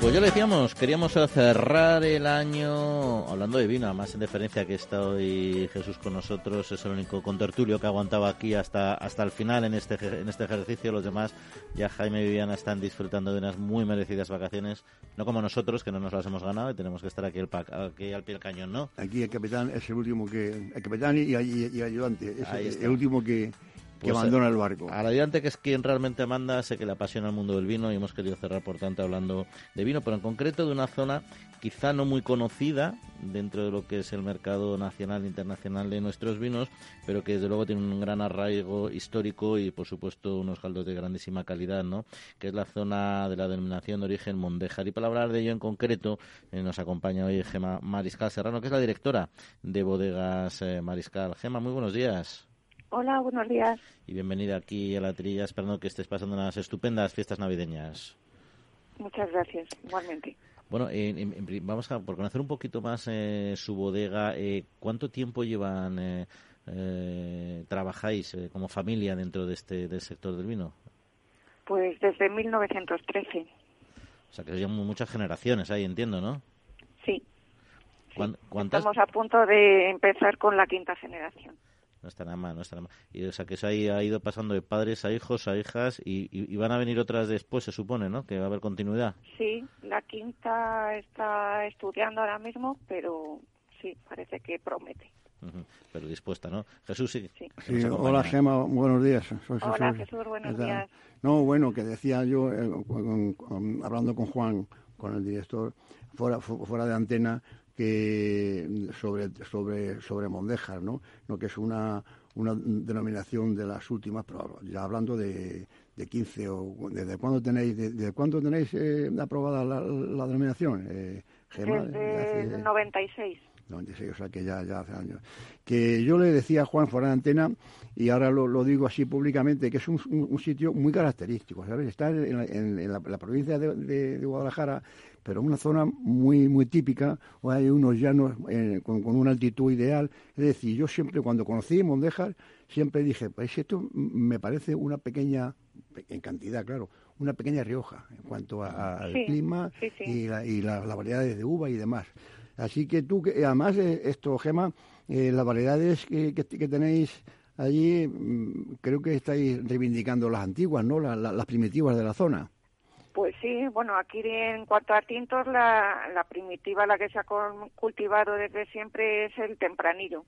B: Pues ya le decíamos, queríamos cerrar el año hablando de vino, más en deferencia que está hoy Jesús con nosotros, es el único contertulio que aguantaba aquí hasta hasta el final en este en este ejercicio. Los demás, ya Jaime y Viviana, están disfrutando de unas muy merecidas vacaciones, no como nosotros, que no nos las hemos ganado y tenemos que estar aquí, el, aquí al pie del cañón, ¿no?
C: Aquí el capitán es el último que. El capitán y, y, ayudante, es el último que que pues, abandona el barco.
B: A la que es quien realmente manda, sé que le apasiona el mundo del vino y hemos querido cerrar, por tanto, hablando de vino, pero en concreto de una zona quizá no muy conocida dentro de lo que es el mercado nacional e internacional de nuestros vinos, pero que desde luego tiene un gran arraigo histórico y, por supuesto, unos caldos de grandísima calidad, ¿no? Que es la zona de la denominación de origen Mondejar. Y para hablar de ello en concreto, eh, nos acompaña hoy Gema Mariscal Serrano, que es la directora de Bodegas eh, Mariscal. Gema, muy buenos días.
G: Hola, buenos días.
B: Y bienvenida aquí a la trilla, esperando que estés pasando unas estupendas fiestas navideñas.
G: Muchas gracias, igualmente.
B: Bueno, vamos a por conocer un poquito más eh, su bodega. Eh, ¿Cuánto tiempo llevan, eh, trabajáis como familia dentro de este del sector del vino?
G: Pues desde 1913.
B: O sea, que llevan muchas generaciones ahí, entiendo, ¿no?
G: Sí. Estamos a punto de empezar con la quinta generación.
B: No está nada mal, no está nada mal. Y, o sea, que eso ha ido pasando de padres a hijos, a hijas, y, van a venir otras después, se supone, ¿no? Que va a haber continuidad.
G: Sí, la quinta está estudiando ahora mismo, pero sí, parece que promete.
B: Pero dispuesta, ¿no? Jesús, sí.
C: sí. hola, Gema, buenos días.
G: hola, Jesús, buenos días.
C: No, bueno, que decía yo, eh, hablando con Juan, con el director, fuera, fuera de antena, que sobre sobre sobre Mondejar, ¿no? ¿no? que es una, una denominación de las últimas, pero ya hablando de, de 15 o desde cuándo tenéis de, cuándo tenéis eh, aprobada la, denominación,
G: eh, Desde 96
C: o sea que ya, ya hace años. Que yo le decía a Juan fuera de antena, y ahora lo, digo así públicamente, que es un, sitio muy característico, ¿sabes? Está en, la, provincia de, Guadalajara, pero una zona muy muy típica, o hay unos llanos eh, con, una altitud ideal. Es decir, yo siempre cuando conocí Mondejar, siempre dije, pues esto me parece una pequeña, en cantidad, claro, una pequeña Rioja en cuanto al clima y, la, y las variedades de uva y demás. Así que tú, además, eh, esto, Gema, eh, las variedades que, tenéis allí, mm, creo que estáis reivindicando las antiguas, ¿no? las primitivas de la zona.
G: Pues sí, bueno, aquí en cuanto a tintos, la, la primitiva, la que se ha cultivado desde siempre es el tempranillo.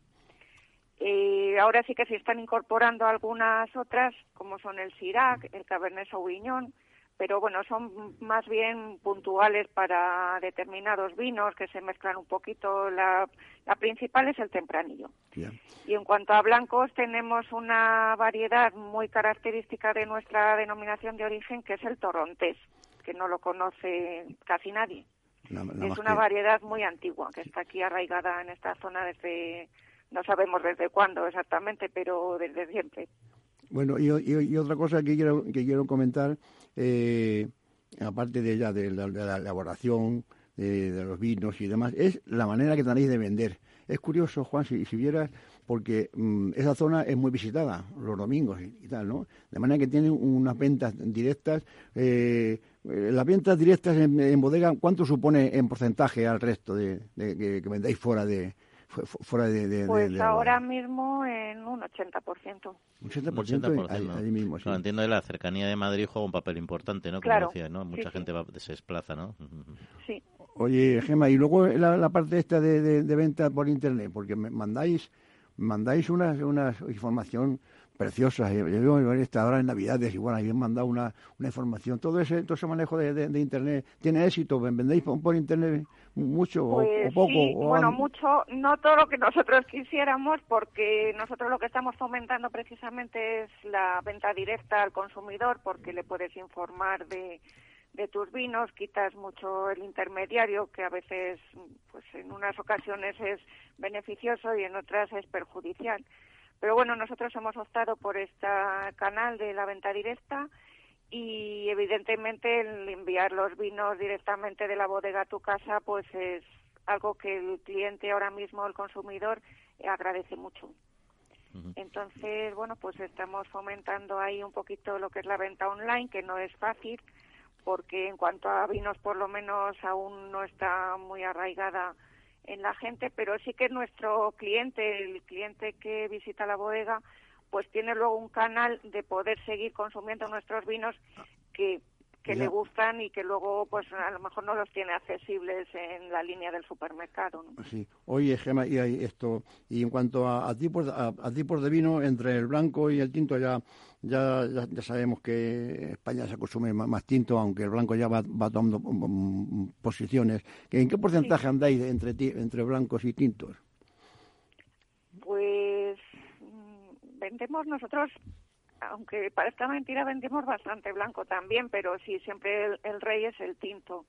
G: Y ahora sí que se están incorporando algunas otras, como son el Sirac, el Cabernet Sauvignon, pero bueno, son más bien puntuales para determinados vinos que se mezclan un poquito. La, principal es el tempranillo. Y en cuanto a blancos, tenemos una variedad muy característica de nuestra denominación de origen, que es el torrontés, que no lo conoce casi nadie. es una variedad muy antigua, que está aquí arraigada en esta zona desde, no sabemos desde cuándo exactamente, pero desde siempre.
C: Bueno, y, y, otra cosa que quiero, que quiero comentar, eh, aparte de ya de la, elaboración de, los vinos y demás, es la manera que tenéis de vender. Es curioso, Juan, si, si vieras, porque mm, esa zona es muy visitada los domingos y, tal, ¿no? De manera que tienen unas ventas directas. Eh, las ventas directas en, bodega, ¿cuánto supone en porcentaje al resto de, que, que vendáis fuera de, fuera de,
G: pues ahora mismo en un 80%.
C: Un 80%, ahí, mismo,
B: sí. entiendo que la cercanía de Madrid juega un papel importante, ¿no? Como decía, ¿no? Mucha gente se desplaza, ¿no?
G: Sí.
C: Oye, Gema, y luego la, parte esta de, venta por Internet, porque me mandáis mandáis una, una información preciosas. Yo vivo en esta hora en Navidades y bueno, habían mandado una, una información. Todo ese, todo ese manejo de, de, Internet tiene éxito. ¿Vendéis por, Internet mucho o,
G: pues
C: poco?
G: bueno, mucho, no todo lo que nosotros quisiéramos porque nosotros lo que estamos fomentando precisamente es la venta directa al consumidor porque le puedes informar de de tus vinos, quitas mucho el intermediario que a veces pues en unas ocasiones es beneficioso y en otras es perjudicial. Pero bueno, nosotros hemos optado por este canal de la venta directa y evidentemente el enviar los vinos directamente de la bodega a tu casa pues es algo que el cliente ahora mismo, el consumidor, agradece mucho. Entonces, bueno, pues estamos fomentando ahí un poquito lo que es la venta online, que no es fácil, porque en cuanto a vinos por lo menos aún no está muy arraigada en la gente, pero sí que nuestro cliente, el cliente que visita la bodega, pues tiene luego un canal de poder seguir consumiendo nuestros vinos que que le gustan y que luego pues a lo mejor no los tiene accesibles en la línea del supermercado.
C: Sí. Oye, Gema, y esto y en cuanto a, tipos a, tipos de vino entre el blanco y el tinto ya ya, ya, sabemos que España se consume más, tinto, aunque el blanco ya va, va tomando mm, posiciones. ¿En qué porcentaje andáis entre entre blancos y tintos?
G: Pues mm, vendemos nosotros aunque parezca mentira, vendemos bastante blanco también, pero sí, siempre el, rey es el tinto.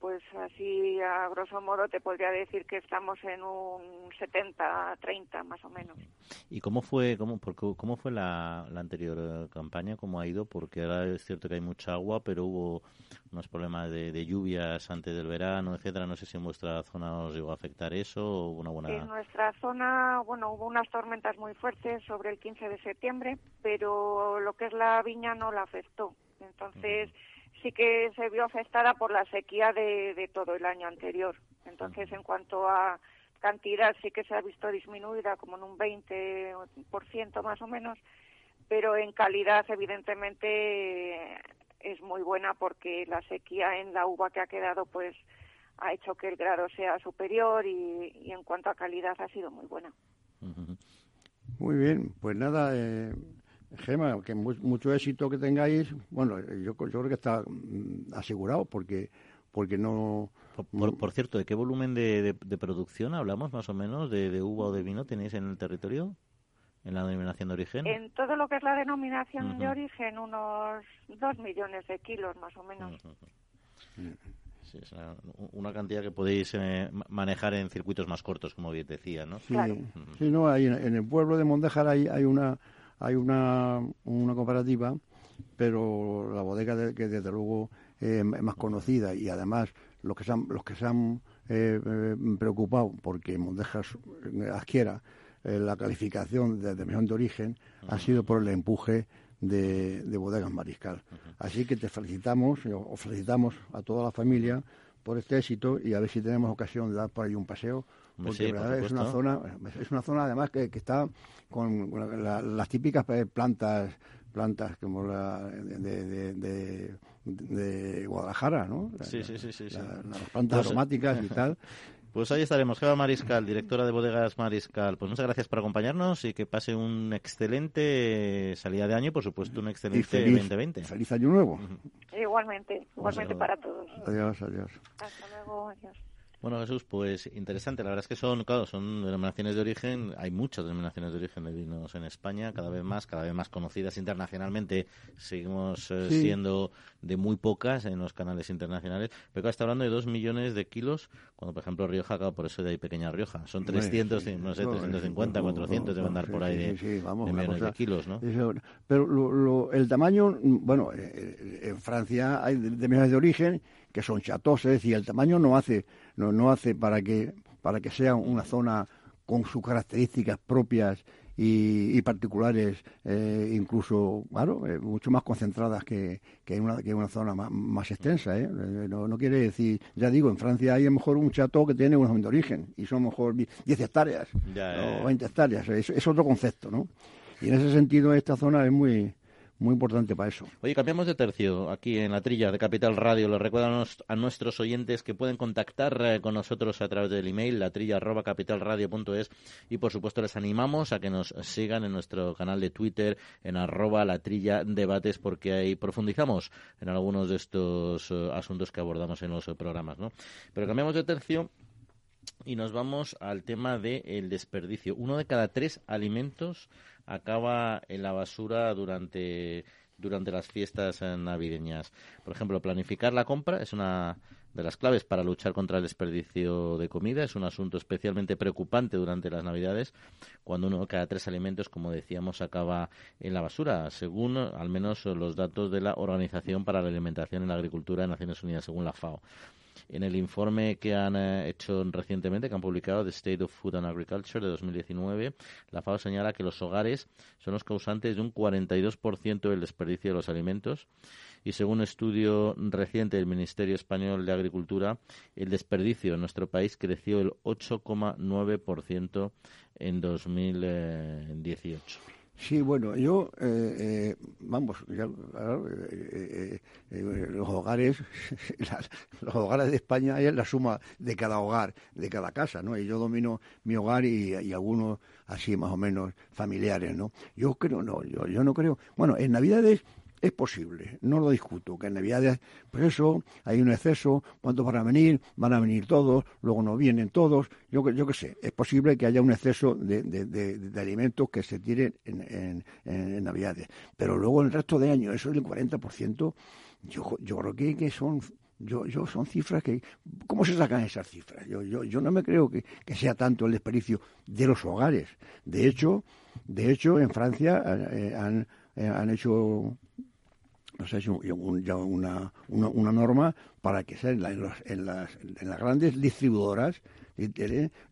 G: Pues así, a grosso modo, te podría decir que estamos en un 70-30 más o menos.
B: ¿Y cómo fue cómo, cómo fue la, la anterior eh, campaña? ¿Cómo ha ido? Porque ahora es cierto que hay mucha agua, pero hubo unos problemas de, lluvias antes del verano, etcétera. No sé si en vuestra zona os llegó a afectar eso o una buena.
G: En nuestra zona, bueno, hubo unas tormentas muy fuertes sobre el 15 de septiembre, pero lo que es la viña no la afectó. Entonces, sí que se vio afectada por la sequía de, de todo el año anterior. Entonces, en cuanto a cantidad, sí que se ha visto disminuida como en un 20% más o menos, pero en calidad, evidentemente, es muy buena porque la sequía en la uva que ha quedado pues ha hecho que el grado sea superior y, en cuanto a calidad ha sido muy buena.
C: Muy bien, pues nada, eh, Gema, que mucho éxito que tengáis. Bueno, yo, creo que está mm, asegurado porque porque no...
B: Por, cierto, ¿de qué volumen de, producción hablamos más o menos de, de uva o de vino tenéis en el territorio? en la denominación de origen?
G: En todo lo que es la denominación de origen, unos dos millones de kilos más o menos.
B: Sí, es una, cantidad que podéis eh, manejar en circuitos más cortos, como bien decía, ¿no?
C: Sí, sí no, hay, en el pueblo de Mondejar hay, hay una hay una, una cooperativa, pero la bodega de, que desde luego eh, es más conocida y además los que se han, los que se han eh, preocupado porque Mondejar adquiera eh, la calificación de denominación de origen ha sido por el empuje de, Bodegas Mariscal. Así que te felicitamos, o felicitamos a toda la familia por este éxito y a ver si tenemos ocasión de dar por ahí un paseo porque es una zona es una zona además que, está con las típicas plantas plantas como la de, de, Guadalajara, ¿no?
B: Sí, sí, sí, sí,
C: las plantas pues, aromáticas y tal.
B: Pues ahí estaremos, Jeva Mariscal, directora de Bodegas Mariscal. Pues muchas gracias por acompañarnos y que pase un excelente salida de año y, por supuesto, un excelente 2020.
C: Feliz año nuevo.
G: Igualmente, igualmente para todos.
C: Adiós, adiós.
G: Hasta luego, adiós.
B: Bueno, Jesús, pues interesante. La verdad es que son, claro, son denominaciones de origen. Hay muchas denominaciones de origen de vinos en España, cada vez más, cada vez más conocidas internacionalmente. Seguimos eh, siendo de muy pocas en los canales internacionales. Pero claro, está hablando de dos millones de kilos, cuando por ejemplo Rioja, claro, por eso de ahí pequeña Rioja. Son 300, no sé, 350, 400 deben andar por ahí de, millones de kilos, ¿no?
C: pero el tamaño, bueno, eh, eh, en Francia hay de millones de origen que son chatos, es decir, el tamaño no hace, no, no hace para que, para que sea una zona con sus características propias y, particulares, eh, incluso, claro, eh, mucho más concentradas que, que, una, que una zona más, extensa. ¿eh? No, no, quiere decir, ya digo, en Francia hay a lo mejor un chateau que tiene un de origen y son a lo mejor 10 hectáreas o 20 hectáreas. Es, es otro concepto, ¿no? Y en ese sentido esta zona es muy, muy importante para eso.
B: Oye, cambiamos de tercio aquí en la trilla de Capital Radio. Les recuerdo a nuestros oyentes que pueden contactar eh, con nosotros a través del email latrilla@capitalradio.es y por supuesto les animamos a que nos sigan en nuestro canal de Twitter en arroba latrilla debates porque ahí profundizamos en algunos de estos eh, asuntos que abordamos en los programas, ¿no? Pero cambiamos de tercio y nos vamos al tema del desperdicio. Uno de cada tres alimentos acaba en la basura durante, durante las fiestas navideñas. Por ejemplo, planificar la compra es una de las claves para luchar contra el desperdicio de comida. Es un asunto especialmente preocupante durante las Navidades, cuando uno cada tres alimentos, como decíamos, acaba en la basura, según al menos los datos de la Organización para la Alimentación y la Agricultura de Naciones Unidas, según la FAO. En el informe que han eh, hecho recientemente, que han publicado, The State of Food and Agriculture de 2019, la FAO señala que los hogares son los causantes de un 42% del desperdicio de los alimentos y según un estudio reciente del Ministerio Español de Agricultura, el desperdicio en nuestro país creció el 8,9% en 2018.
C: Sí, bueno, yo, eh, eh, vamos, eh, los hogares, los hogares de España es la suma de cada hogar, de cada casa, ¿no? Y yo domino mi hogar y, y algunos así más o menos familiares, ¿no? Yo creo, no, yo, yo no creo. Bueno, en Navidades es posible, no lo discuto, que en Navidades, pues eso, hay un exceso, ¿cuántos van a venir? Van a venir todos, luego no vienen todos, yo, yo qué sé, es posible que haya un exceso de, de, alimentos que se tiren en, en, Navidades, pero luego el resto de año, eso del 40%, yo, yo creo que, que son yo, yo son cifras que ¿cómo se sacan esas cifras? Yo, yo, yo no me creo que, que, sea tanto el desperdicio de los hogares. De hecho, de hecho en Francia eh, han, eh, ya una, una, norma para que en, en, en, las, en las grandes distribuidoras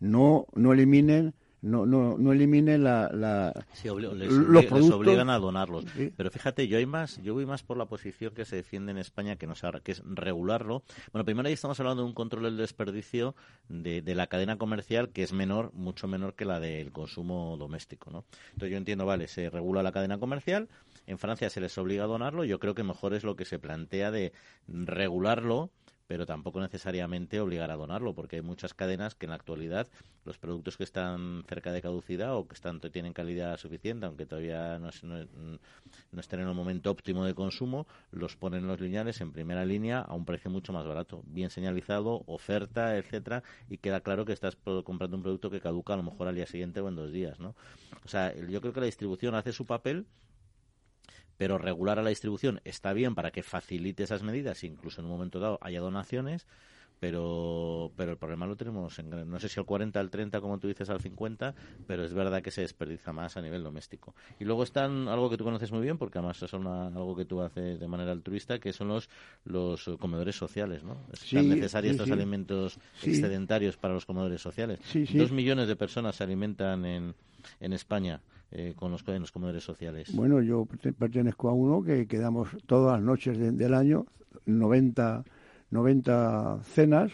C: no, no eliminen no, no, no eliminen la, la
B: los productos. obligan a donarlos. Pero fíjate, yo hay más, yo voy más por la posición que se defiende en España que no se que es regularlo. Bueno, primero ahí estamos hablando de un control del desperdicio de, de, la cadena comercial que es menor, mucho menor que la del consumo doméstico, ¿no? Entonces yo entiendo, vale, se regula la cadena comercial, en Francia se les obliga a donarlo, yo creo que mejor es lo que se plantea de regularlo pero tampoco necesariamente obligar a donarlo, porque hay muchas cadenas que en la actualidad los productos que están cerca de caducidad o que están, tienen calidad suficiente, aunque todavía no, no, estén en un momento óptimo de consumo, los ponen en los lineales en primera línea a un precio mucho más barato, bien señalizado, oferta, etcétera, y queda claro que estás comprando un producto que caduca a lo mejor al día siguiente o en dos días, ¿no? O sea, yo creo que la distribución hace su papel pero regular a la distribución está bien para que facilite esas medidas, incluso en un momento dado haya donaciones, pero pero el problema lo tenemos en no sé si al 40 al 30 como tú dices al 50 pero es verdad que se desperdiza más a nivel doméstico. Y luego están algo que tú conoces muy bien porque además es algo que tú haces de manera altruista que son los los comedores sociales no están necesarios estos alimentos excedentarios para los comedores sociales. Dos millones de personas se alimentan en en España eh, con los, comedores sociales?
C: Bueno, yo pertenezco a uno que quedamos todas las noches del año, 90, 90 cenas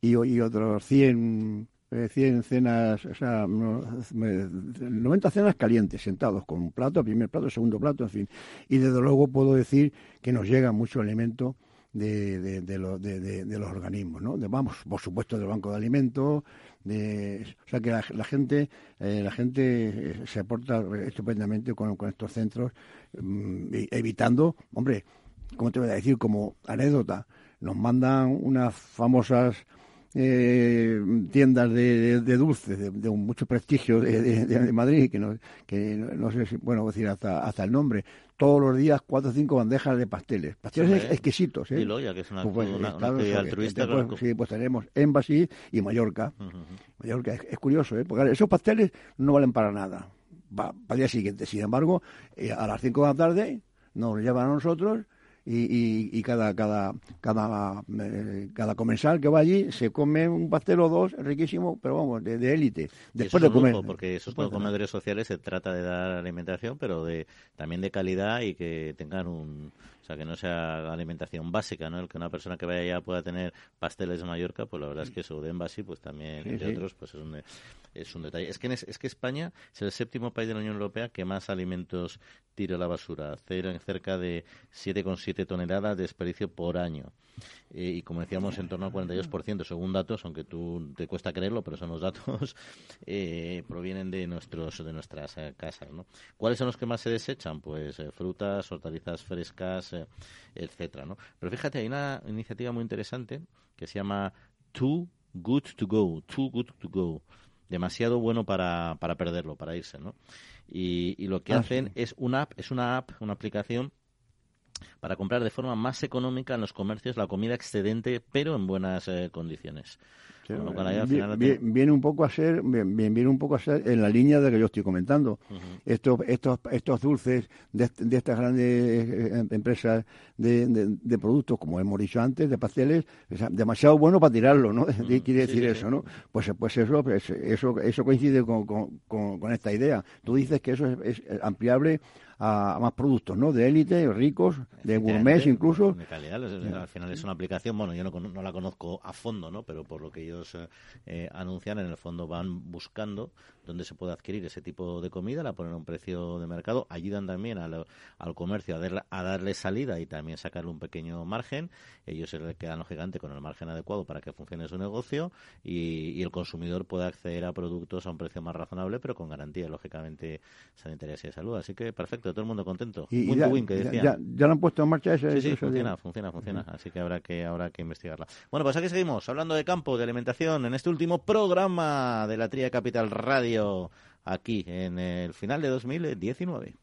C: y, y otros 100 100 eh, cenas, o sea, 90 cenas calientes, sentados con un plato, primer plato, segundo plato, en fin. Y desde luego puedo decir que nos llega mucho alimento de, de, de, de los organismos, ¿no? vamos, por supuesto, del Banco de Alimentos, o sea que la, gente eh, la gente eh, se aporta estupendamente con, estos centros mm, evitando hombre cómo te voy a decir como anécdota nos mandan unas famosas eh, tiendas de, dulces de, mucho prestigio de, Madrid que no, que no, sé si bueno decir hasta, hasta el nombre. Todos los días cuatro o cinco bandejas de pasteles. Pasteles exquisitos ¿eh?
B: que es una, pues, altruista pues,
C: sí pues tenemos Embassy y Mallorca. Mallorca es, curioso ¿eh? porque esos pasteles no valen para nada. Para el día siguiente. Sin embargo eh, a las cinco de la tarde nos llevan a nosotros y, y, cada cada cada eh, cada comensal que va allí se come un pastel o dos riquísimo pero vamos de élite. Después de comer.
B: porque esos comedores sociales se trata de dar alimentación pero de también de calidad y que tengan un o sea, que no sea alimentación básica, ¿no? El que una persona que vaya allá pueda tener pasteles de Mallorca, pues la verdad es que eso de Embassy, pues también, de otros, pues es un, es un detalle. Es que, es, que España es el séptimo país de la Unión Europea que más alimentos tira a la basura. Cerca de 7,7 toneladas de desperdicio por año. Eh, y como decíamos, en torno al 42%, según datos, aunque tú te cuesta creerlo, pero son los datos, eh, provienen de nuestros de nuestras eh, casas. ¿no? ¿Cuáles son los que más se desechan? Pues frutas, hortalizas frescas, etcétera. ¿no? Pero fíjate, hay una iniciativa muy interesante que se llama Too Good to Go. Too Good to Go. Demasiado bueno para, para perderlo, para irse, ¿no? Y, y lo que ah, hacen es una app, es una app, una aplicación para comprar de forma más económica en los comercios la comida excedente, pero en buenas eh, condiciones.
C: viene un poco a ser bien, viene un poco a ser en la línea de que yo estoy comentando. Estos estos estos dulces de, estas grandes eh, empresas de, productos como hemos dicho antes de pasteles demasiado bueno para tirarlo no quiere decir eso no pues pues eso pues, eso eso coincide con, con, esta idea. Tú dices que eso es ampliable a, más productos, ¿no? De élite, ricos, de gourmet incluso.
B: De calidad, al final es una aplicación, bueno, yo no, no, la conozco a fondo, ¿no? Pero por lo que ellos eh, anuncian, en el fondo van buscando dónde se puede adquirir ese tipo de comida, la ponen a un precio de mercado, ayudan también al, comercio a, darle salida y también sacarle un pequeño margen. Ellos se le quedan lógicamente con el margen adecuado para que funcione su negocio y, el consumidor pueda acceder a productos a un precio más razonable, pero con garantía, lógicamente, sanitarias y de salud. Así que perfecto, todo el mundo contento.
C: Y, ya, que Ya, lo han puesto en marcha ese.
B: Sí, sí, funciona, funciona, funciona. Así que habrá que habrá que investigarla. Bueno, pues aquí seguimos hablando de campo, de alimentación, en este último programa de la Tría Capital Radio, aquí en el final de 2019.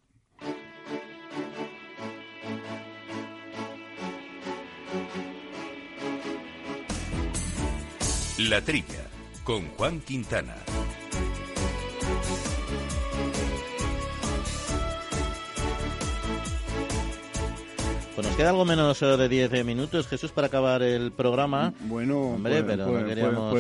F: La Trilla, con Juan Quintana.
B: Nos queda algo menos de 10 eh, minutos, Jesús, para acabar el programa.
C: Bueno, Hombre, pues, pero no pues, queríamos...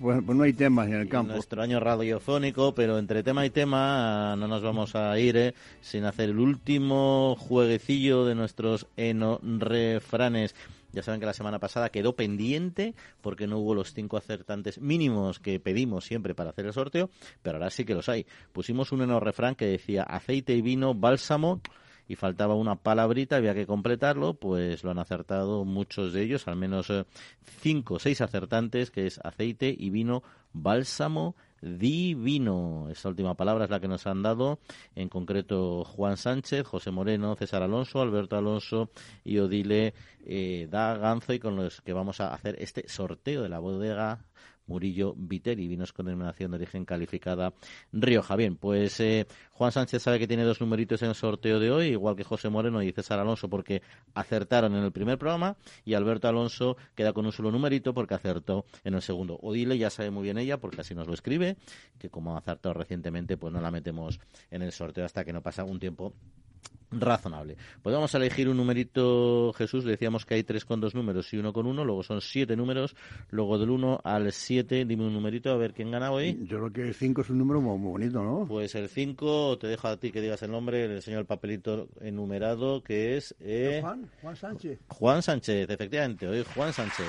C: Pues, pues, no hay temas en el campo.
B: Nuestro año radiofónico, pero entre tema y tema no nos vamos a ir eh, sin hacer el último jueguecillo de nuestros eno-refranes. Ya saben que la semana pasada quedó pendiente porque no hubo los cinco acertantes mínimos que pedimos siempre para hacer el sorteo, pero ahora sí que los hay. Pusimos un eno refrán que decía aceite y vino, bálsamo y faltaba una palabrita, había que completarlo, pues lo han acertado muchos de ellos, al menos eh, cinco o seis acertantes, que es aceite y vino, bálsamo divino. Esa última palabra es la que nos han dado, en concreto Juan Sánchez, José Moreno, César Alonso, Alberto Alonso y Odile eh, Da y con los que vamos a hacer este sorteo de la bodega Murillo Viteri, vinos con denominación de origen calificada Rioja. Bien, pues eh, Juan Sánchez sabe que tiene dos numeritos en el sorteo de hoy, igual que José Moreno y César Alonso, porque acertaron en el primer programa, y Alberto Alonso queda con un solo numerito porque acertó en el segundo. Odile ya sabe muy bien ella, porque así nos lo escribe, que como ha acertado recientemente, pues no la metemos en el sorteo hasta que no pasa un tiempo razonable. Podemos elegir un numerito, Jesús, decíamos que hay tres con dos números y uno con uno, luego son siete números, luego del uno al siete, dime un numerito, a ver quién gana hoy.
C: Yo creo que el cinco es un número muy, bonito, ¿no?
B: Pues el cinco, te dejo a ti que digas el nombre, le enseño el papelito enumerado, que es... Eh,
C: Juan, Juan Sánchez.
B: Juan Sánchez, efectivamente, hoy Juan Sánchez.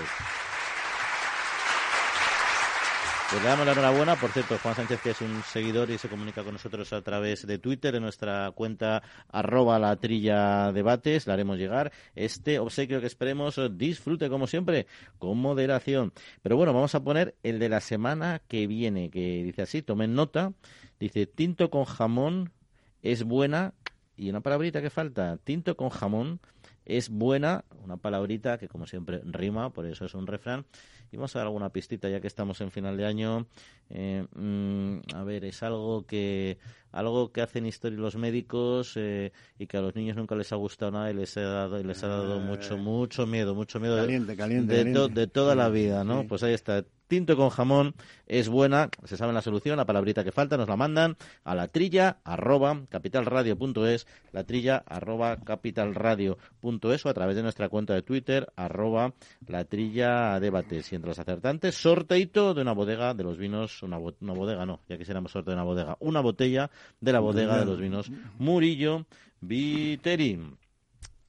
B: Pues le damos la enhorabuena. Por cierto, Juan Sánchez, que es un seguidor y se comunica con nosotros a través de Twitter, en nuestra cuenta arroba la trilla debates, le haremos llegar este obsequio que esperemos disfrute, como siempre, con moderación. Pero bueno, vamos a poner el de la semana que viene, que dice así, tomen nota, dice, tinto con jamón es buena, y una palabrita que falta, tinto con jamón es buena, una palabrita que como siempre rima, por eso es un refrán, y vamos a dar alguna pistita ya que estamos en final de año. Eh, mm, a ver, es algo que algo que hacen historia los médicos eh, y que a los niños nunca les ha gustado nada y les ha dado, y les ha dado mucho, eh, mucho miedo, mucho miedo de, de, toda la vida, ¿no? Pues ahí está. Tinto con jamón es buena, se sabe la solución, la palabrita que falta nos la mandan a la trilla arroba capitalradio.es, la trilla arroba capitalradio.es o a través de nuestra cuenta de Twitter arroba la trilla debates. Y entre los acertantes, sorteito de una bodega de los vinos, una, una bodega no, ya quisiéramos sorteo de una bodega, una botella de la bodega de los vinos Murillo Viteri.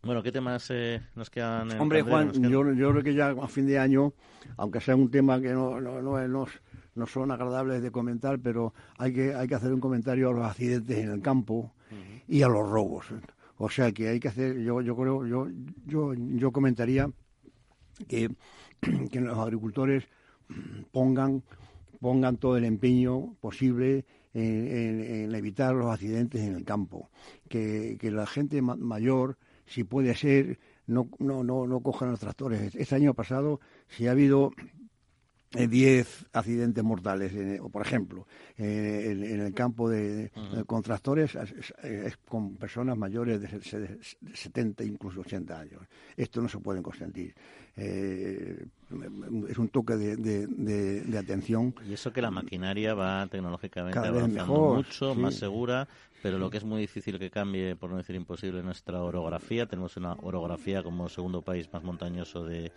B: Bueno, ¿qué temas eh, nos quedan? En
C: Hombre, Juan, yo, creo que ya a fin de año, aunque sea un tema que no, no, no, no, son agradables de comentar, pero hay que, hay que hacer un comentario a los accidentes en el campo y a los robos. O sea que hay que hacer, yo, yo creo, yo, yo, yo comentaría que, que los agricultores pongan, pongan todo el empeño posible en, evitar los accidentes en el campo, que, que la gente mayor, si puede ser, no, no, no, no cojan los tractores. Este año pasado, si ha habido 10 accidentes mortales, por ejemplo, en, el campo de, con tractores con personas mayores de 70, incluso 80 años. Esto no se puede consentir. Eh, es un toque de, de, atención.
B: Y eso que la maquinaria va tecnológicamente avanzando mucho, más segura, pero lo que es muy difícil que cambie, por no decir imposible, nuestra orografía. Tenemos una orografía como segundo país más montañoso de,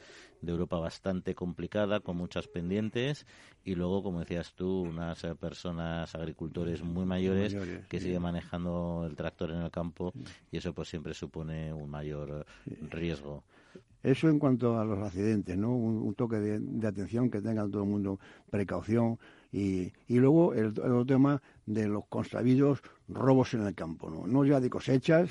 B: Europa bastante complicada, con muchas pendientes, y luego, como decías tú, unas personas, agricultores muy mayores, que siguen manejando el tractor en el campo, y eso pues siempre supone un mayor riesgo.
C: Eso en cuanto a los accidentes, ¿no? Un, toque de, atención, que tenga todo el mundo precaución. Y, y luego el, otro tema de los consabidos robos en el campo, ¿no? No ya de cosechas,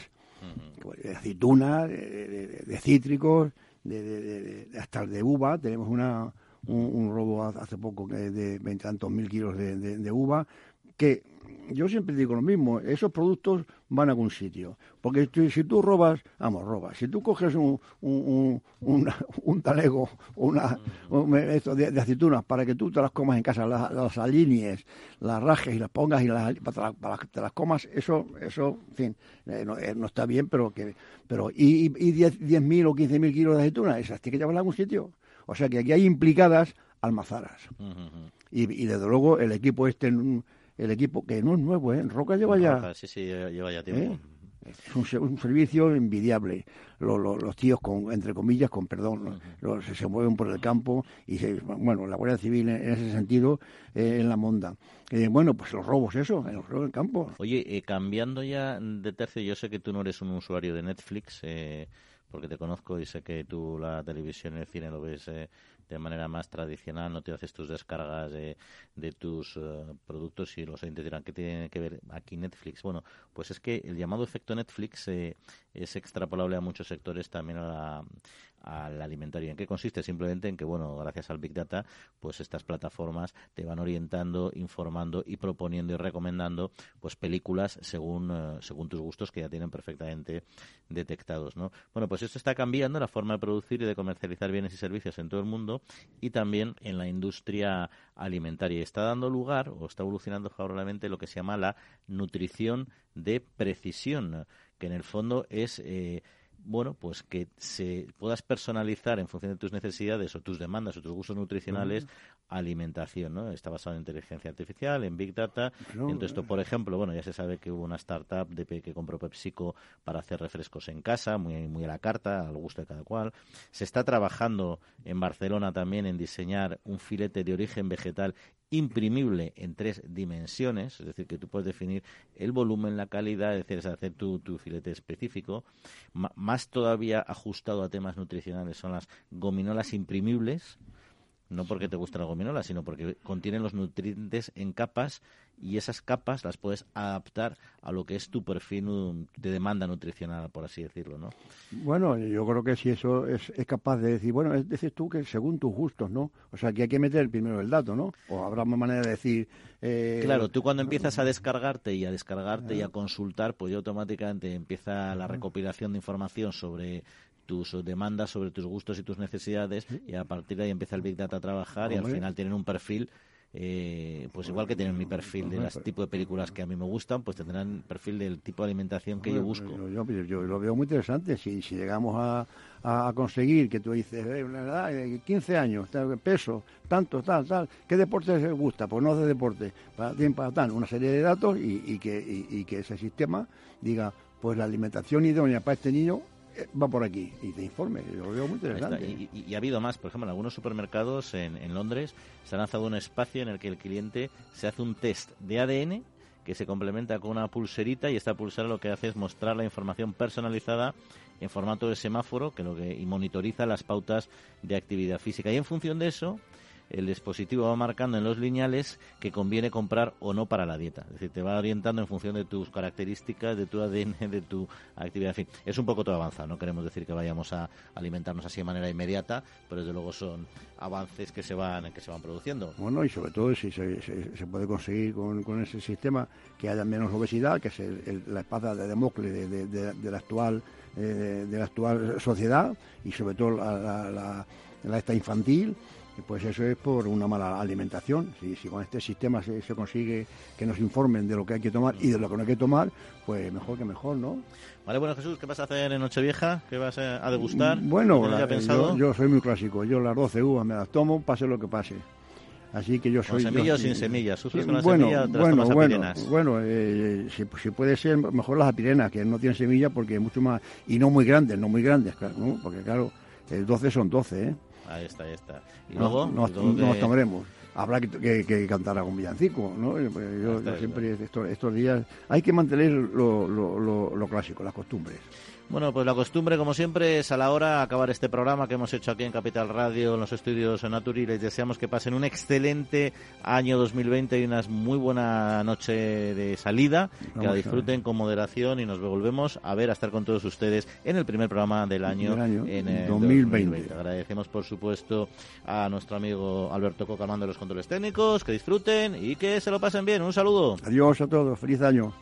C: de aceitunas, de, cítricos, de, hasta de uva. Tenemos una, un, robo hace poco de veintitantos mil kilos de, uva, que yo siempre digo lo mismo, esos productos van a algún sitio. Porque si tú robas, vamos, robas. Si tú coges un, un, un, talego una, esto de, aceitunas para que tú te las comas en casa, las, las alinees, las rajes y las pongas y las, para, que te las comas, eso, eso en fin, eh, eh, no, está bien, pero que pero y, y 10.000 10 o 15.000 kilos de aceitunas, esas tienes que llevarlas a algún sitio. O sea que aquí hay implicadas almazaras. y, y desde luego el equipo este el equipo, que no es nuevo, ¿eh? Roca lleva ya...
B: sí, sí, lleva ya tiempo.
C: ¿Eh? Es un, servicio envidiable. los tíos, con, entre comillas, con perdón, se, mueven por el campo y, se, bueno, la Guardia Civil en, ese sentido, eh, en la monda. Eh, bueno, pues los robos, eso, en los robos del campo.
B: Oye, cambiando ya de tercio, yo sé que tú no eres un usuario de Netflix, porque te conozco y sé que tú la televisión y el cine lo ves de manera más tradicional, no te haces tus descargas de, de tus eh, productos y los oyentes dirán que tiene que ver aquí Netflix. Bueno, pues es que el llamado efecto Netflix eh, es extrapolable a muchos sectores también a la, al alimentario. ¿En qué consiste? Simplemente en que, bueno, gracias al Big Data, pues estas plataformas te van orientando, informando y proponiendo y recomendando pues películas según, eh, según tus gustos que ya tienen perfectamente detectados, ¿no? Bueno, pues esto está cambiando la forma de producir y de comercializar bienes y servicios en todo el mundo y también en la industria alimentaria. Está dando lugar o está evolucionando favorablemente lo que se llama la nutrición de precisión, que en el fondo es eh, bueno, pues que se puedas personalizar en función de tus necesidades o tus demandas o tus gustos nutricionales alimentación, ¿no? Está basado en inteligencia artificial, en big data. Entonces, esto, por ejemplo, bueno, ya se sabe que hubo una startup de que compró PepsiCo para hacer refrescos en casa, muy muy a la carta, al gusto de cada cual. Se está trabajando en Barcelona también en diseñar un filete de origen vegetal imprimible en tres dimensiones, es decir, que tú puedes definir el volumen, la calidad, es decir, hacer tu, tu filete específico. más todavía ajustado a temas nutricionales son las gominolas imprimibles, no porque te guste la gominola, sino porque contienen los nutrientes en capas y esas capas las puedes adaptar a lo que es tu perfil de demanda nutricional, por así decirlo, ¿no?
C: Bueno, yo creo que si eso es, capaz de decir, bueno, es decir tú que según tus gustos, ¿no? O sea, que hay que meter primero el dato, ¿no? O habrá una manera de decir...
B: Eh, claro, tú cuando empiezas a descargarte y a descargarte y a consultar, pues ya automáticamente empieza la recopilación de información sobre tus demandas, sobre tus gustos y tus necesidades y a partir de ahí empieza el Big Data a trabajar y al final tienen un perfil eh, pues igual que tienen mi perfil de las tipo de películas que a mí me gustan, pues tendrán perfil del tipo de alimentación que yo busco.
C: Yo, lo veo muy interesante. Si, si llegamos a, a, conseguir que tú dices, eh, una edad, 15 años, peso, tanto, tal, tal, ¿qué deporte se gusta? Pues no hace deporte, para, para tal, una serie de datos y, y que, y que ese sistema diga, pues la alimentación idónea para este niño va por aquí y te informe. Lo veo muy interesante.
B: Y, ha habido más, por ejemplo, en algunos supermercados en, en, Londres se ha lanzado un espacio en el que el cliente se hace un test de ADN que se complementa con una pulserita y esta pulsera lo que hace es mostrar la información personalizada en formato de semáforo que lo que y monitoriza las pautas de actividad física y en función de eso el dispositivo va marcando en los lineales que conviene comprar o no para la dieta. Es decir, te va orientando en función de tus características, de tu ADN, de tu actividad. En fin, es un poco todo avanzado. No queremos decir que vayamos a alimentarnos así de manera inmediata, pero desde luego son avances que se van que se van produciendo.
C: Bueno, y sobre todo si se, se, puede conseguir con, ese sistema que haya menos obesidad, que es la espada de Demócles de, la actual eh, de, la actual sociedad y sobre todo la, la, la esta infantil pues eso es por una mala alimentación. Si, si con este sistema se, consigue que nos informen de lo que hay que tomar y de lo que no hay que tomar, pues mejor que mejor, ¿no?
B: Vale, bueno, Jesús, ¿qué vas a hacer en Nochevieja? ¿Qué vas a degustar?
C: Bueno, yo, soy muy clásico. Yo las 12 uvas me las tomo, pase lo que pase. Así que yo soy.
B: ¿Con semillas o sin semillas?
C: ¿Sufres con las bueno, semillas bueno, bueno, bueno eh, si, puede ser, mejor las apirenas, que no tienen semillas porque es mucho más. Y no muy grandes, no muy grandes, claro, porque claro, el 12 son 12, ¿eh?
B: Ahí está, ahí está. Y luego,
C: nos, tomaremos. habrá que, cantar algún villancico, ¿no? Pues yo, siempre estos, días hay que mantener lo, lo clásico, las costumbres.
B: Bueno, pues la costumbre, como siempre, es a la hora acabar este programa que hemos hecho aquí en Capital Radio, en los estudios Naturi. Les deseamos que pasen un excelente año 2020 y una muy buena noche de salida, que la disfruten con moderación y nos volvemos a ver, a estar con todos ustedes en el primer programa del año, en el 2020. Agradecemos, por supuesto, a nuestro amigo Alberto Coca, de los controles técnicos, que disfruten y que se lo pasen bien. Un saludo.
C: Adiós a todos, feliz año.